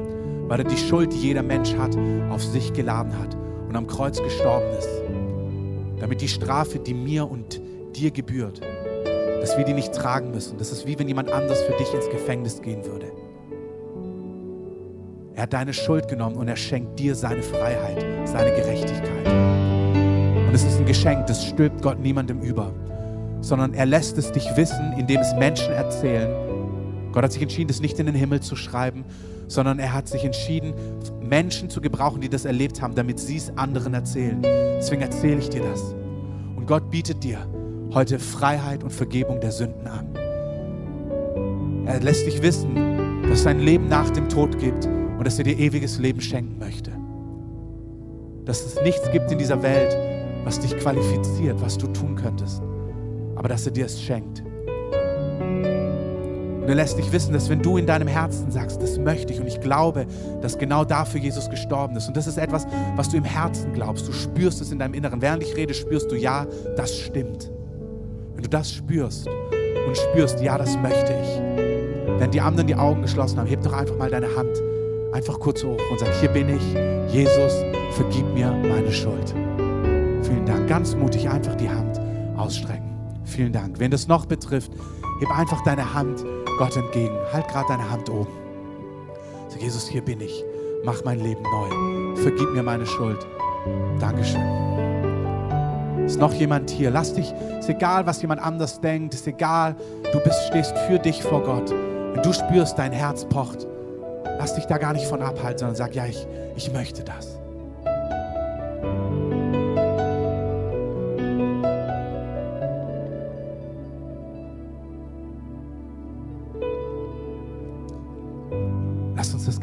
weil er die Schuld, die jeder Mensch hat, auf sich geladen hat und am Kreuz gestorben ist. Damit die Strafe, die mir und dir gebührt, dass wir die nicht tragen müssen. Das ist wie wenn jemand anders für dich ins Gefängnis gehen würde. Er hat deine Schuld genommen und er schenkt dir seine Freiheit, seine Gerechtigkeit. Und es ist ein Geschenk, das stülpt Gott niemandem über, sondern er lässt es dich wissen, indem es Menschen erzählen. Gott hat sich entschieden, es nicht in den Himmel zu schreiben, sondern er hat sich entschieden, Menschen zu gebrauchen, die das erlebt haben, damit sie es anderen erzählen. Deswegen erzähle ich dir das. Und Gott bietet dir heute Freiheit und Vergebung der Sünden an. Er lässt dich wissen, dass es ein Leben nach dem Tod gibt und dass er dir ewiges Leben schenken möchte. Dass es nichts gibt in dieser Welt, was dich qualifiziert, was du tun könntest, aber dass er dir es schenkt. Und er lässt dich wissen, dass wenn du in deinem Herzen sagst, das möchte ich und ich glaube, dass genau dafür Jesus gestorben ist. Und das ist etwas, was du im Herzen glaubst. Du spürst es in deinem Inneren. Während ich rede, spürst du, ja, das stimmt. Wenn du das spürst und spürst, ja, das möchte ich. Wenn die anderen die Augen geschlossen haben, heb doch einfach mal deine Hand einfach kurz hoch und sag, hier bin ich, Jesus, vergib mir meine Schuld. Vielen Dank. Ganz mutig einfach die Hand ausstrecken. Vielen Dank. Wenn das noch betrifft, heb einfach deine Hand Gott entgegen. Halt gerade deine Hand oben. Sag, Jesus, hier bin ich. Mach mein Leben neu. Vergib mir meine Schuld. Dankeschön. Ist noch jemand hier? Lass dich, ist egal, was jemand anders denkt, ist egal, du bist, stehst für dich vor Gott. Wenn du spürst, dein Herz pocht, lass dich da gar nicht von abhalten, sondern sag, ja, ich, ich möchte das. das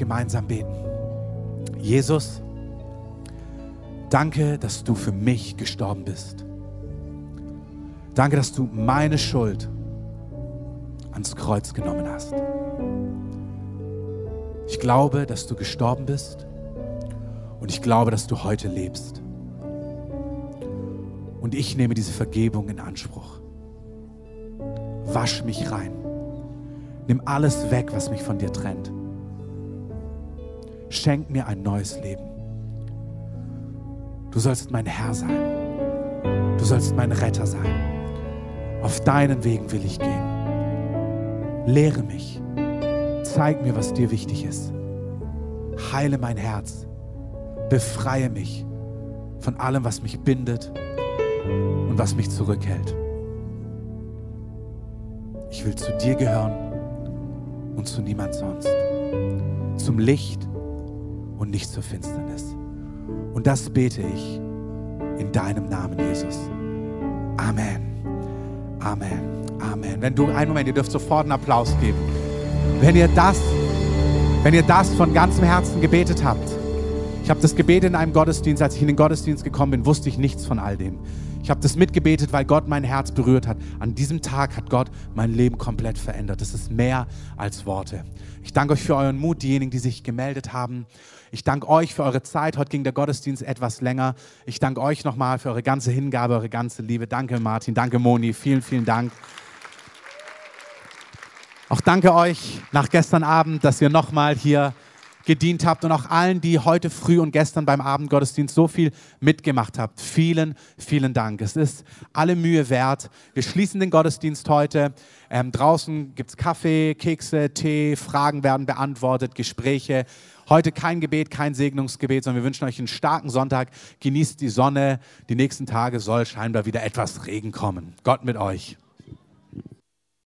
gemeinsam beten. Jesus, danke, dass du für mich gestorben bist. Danke, dass du meine Schuld ans Kreuz genommen hast. Ich glaube, dass du gestorben bist und ich glaube, dass du heute lebst. Und ich nehme diese Vergebung in Anspruch. Wasch mich rein. Nimm alles weg, was mich von dir trennt. Schenk mir ein neues Leben. Du sollst mein Herr sein. Du sollst mein Retter sein. Auf deinen Wegen will ich gehen. Lehre mich. Zeig mir, was dir wichtig ist. Heile mein Herz. Befreie mich von allem, was mich bindet und was mich zurückhält. Ich will zu dir gehören und zu niemand sonst. Zum Licht und nicht zur Finsternis. Und das bete ich in deinem Namen, Jesus. Amen. Amen. Amen. Wenn du, einen Moment, ihr dürft sofort einen Applaus geben. Wenn ihr das, wenn ihr das von ganzem Herzen gebetet habt, ich habe das gebetet in einem Gottesdienst, als ich in den Gottesdienst gekommen bin, wusste ich nichts von all dem. Ich habe das mitgebetet, weil Gott mein Herz berührt hat. An diesem Tag hat Gott mein Leben komplett verändert. Das ist mehr als Worte. Ich danke euch für euren Mut, diejenigen, die sich gemeldet haben. Ich danke euch für eure Zeit. Heute ging der Gottesdienst etwas länger. Ich danke euch nochmal für eure ganze Hingabe, eure ganze Liebe. Danke Martin, danke Moni, vielen, vielen Dank. Auch danke euch nach gestern Abend, dass ihr nochmal hier gedient habt und auch allen, die heute früh und gestern beim Abendgottesdienst so viel mitgemacht habt. Vielen, vielen Dank. Es ist alle Mühe wert. Wir schließen den Gottesdienst heute. Ähm, draußen gibt es Kaffee, Kekse, Tee, Fragen werden beantwortet, Gespräche. Heute kein Gebet, kein Segnungsgebet, sondern wir wünschen euch einen starken Sonntag. Genießt die Sonne. Die nächsten Tage soll scheinbar wieder etwas Regen kommen. Gott mit euch.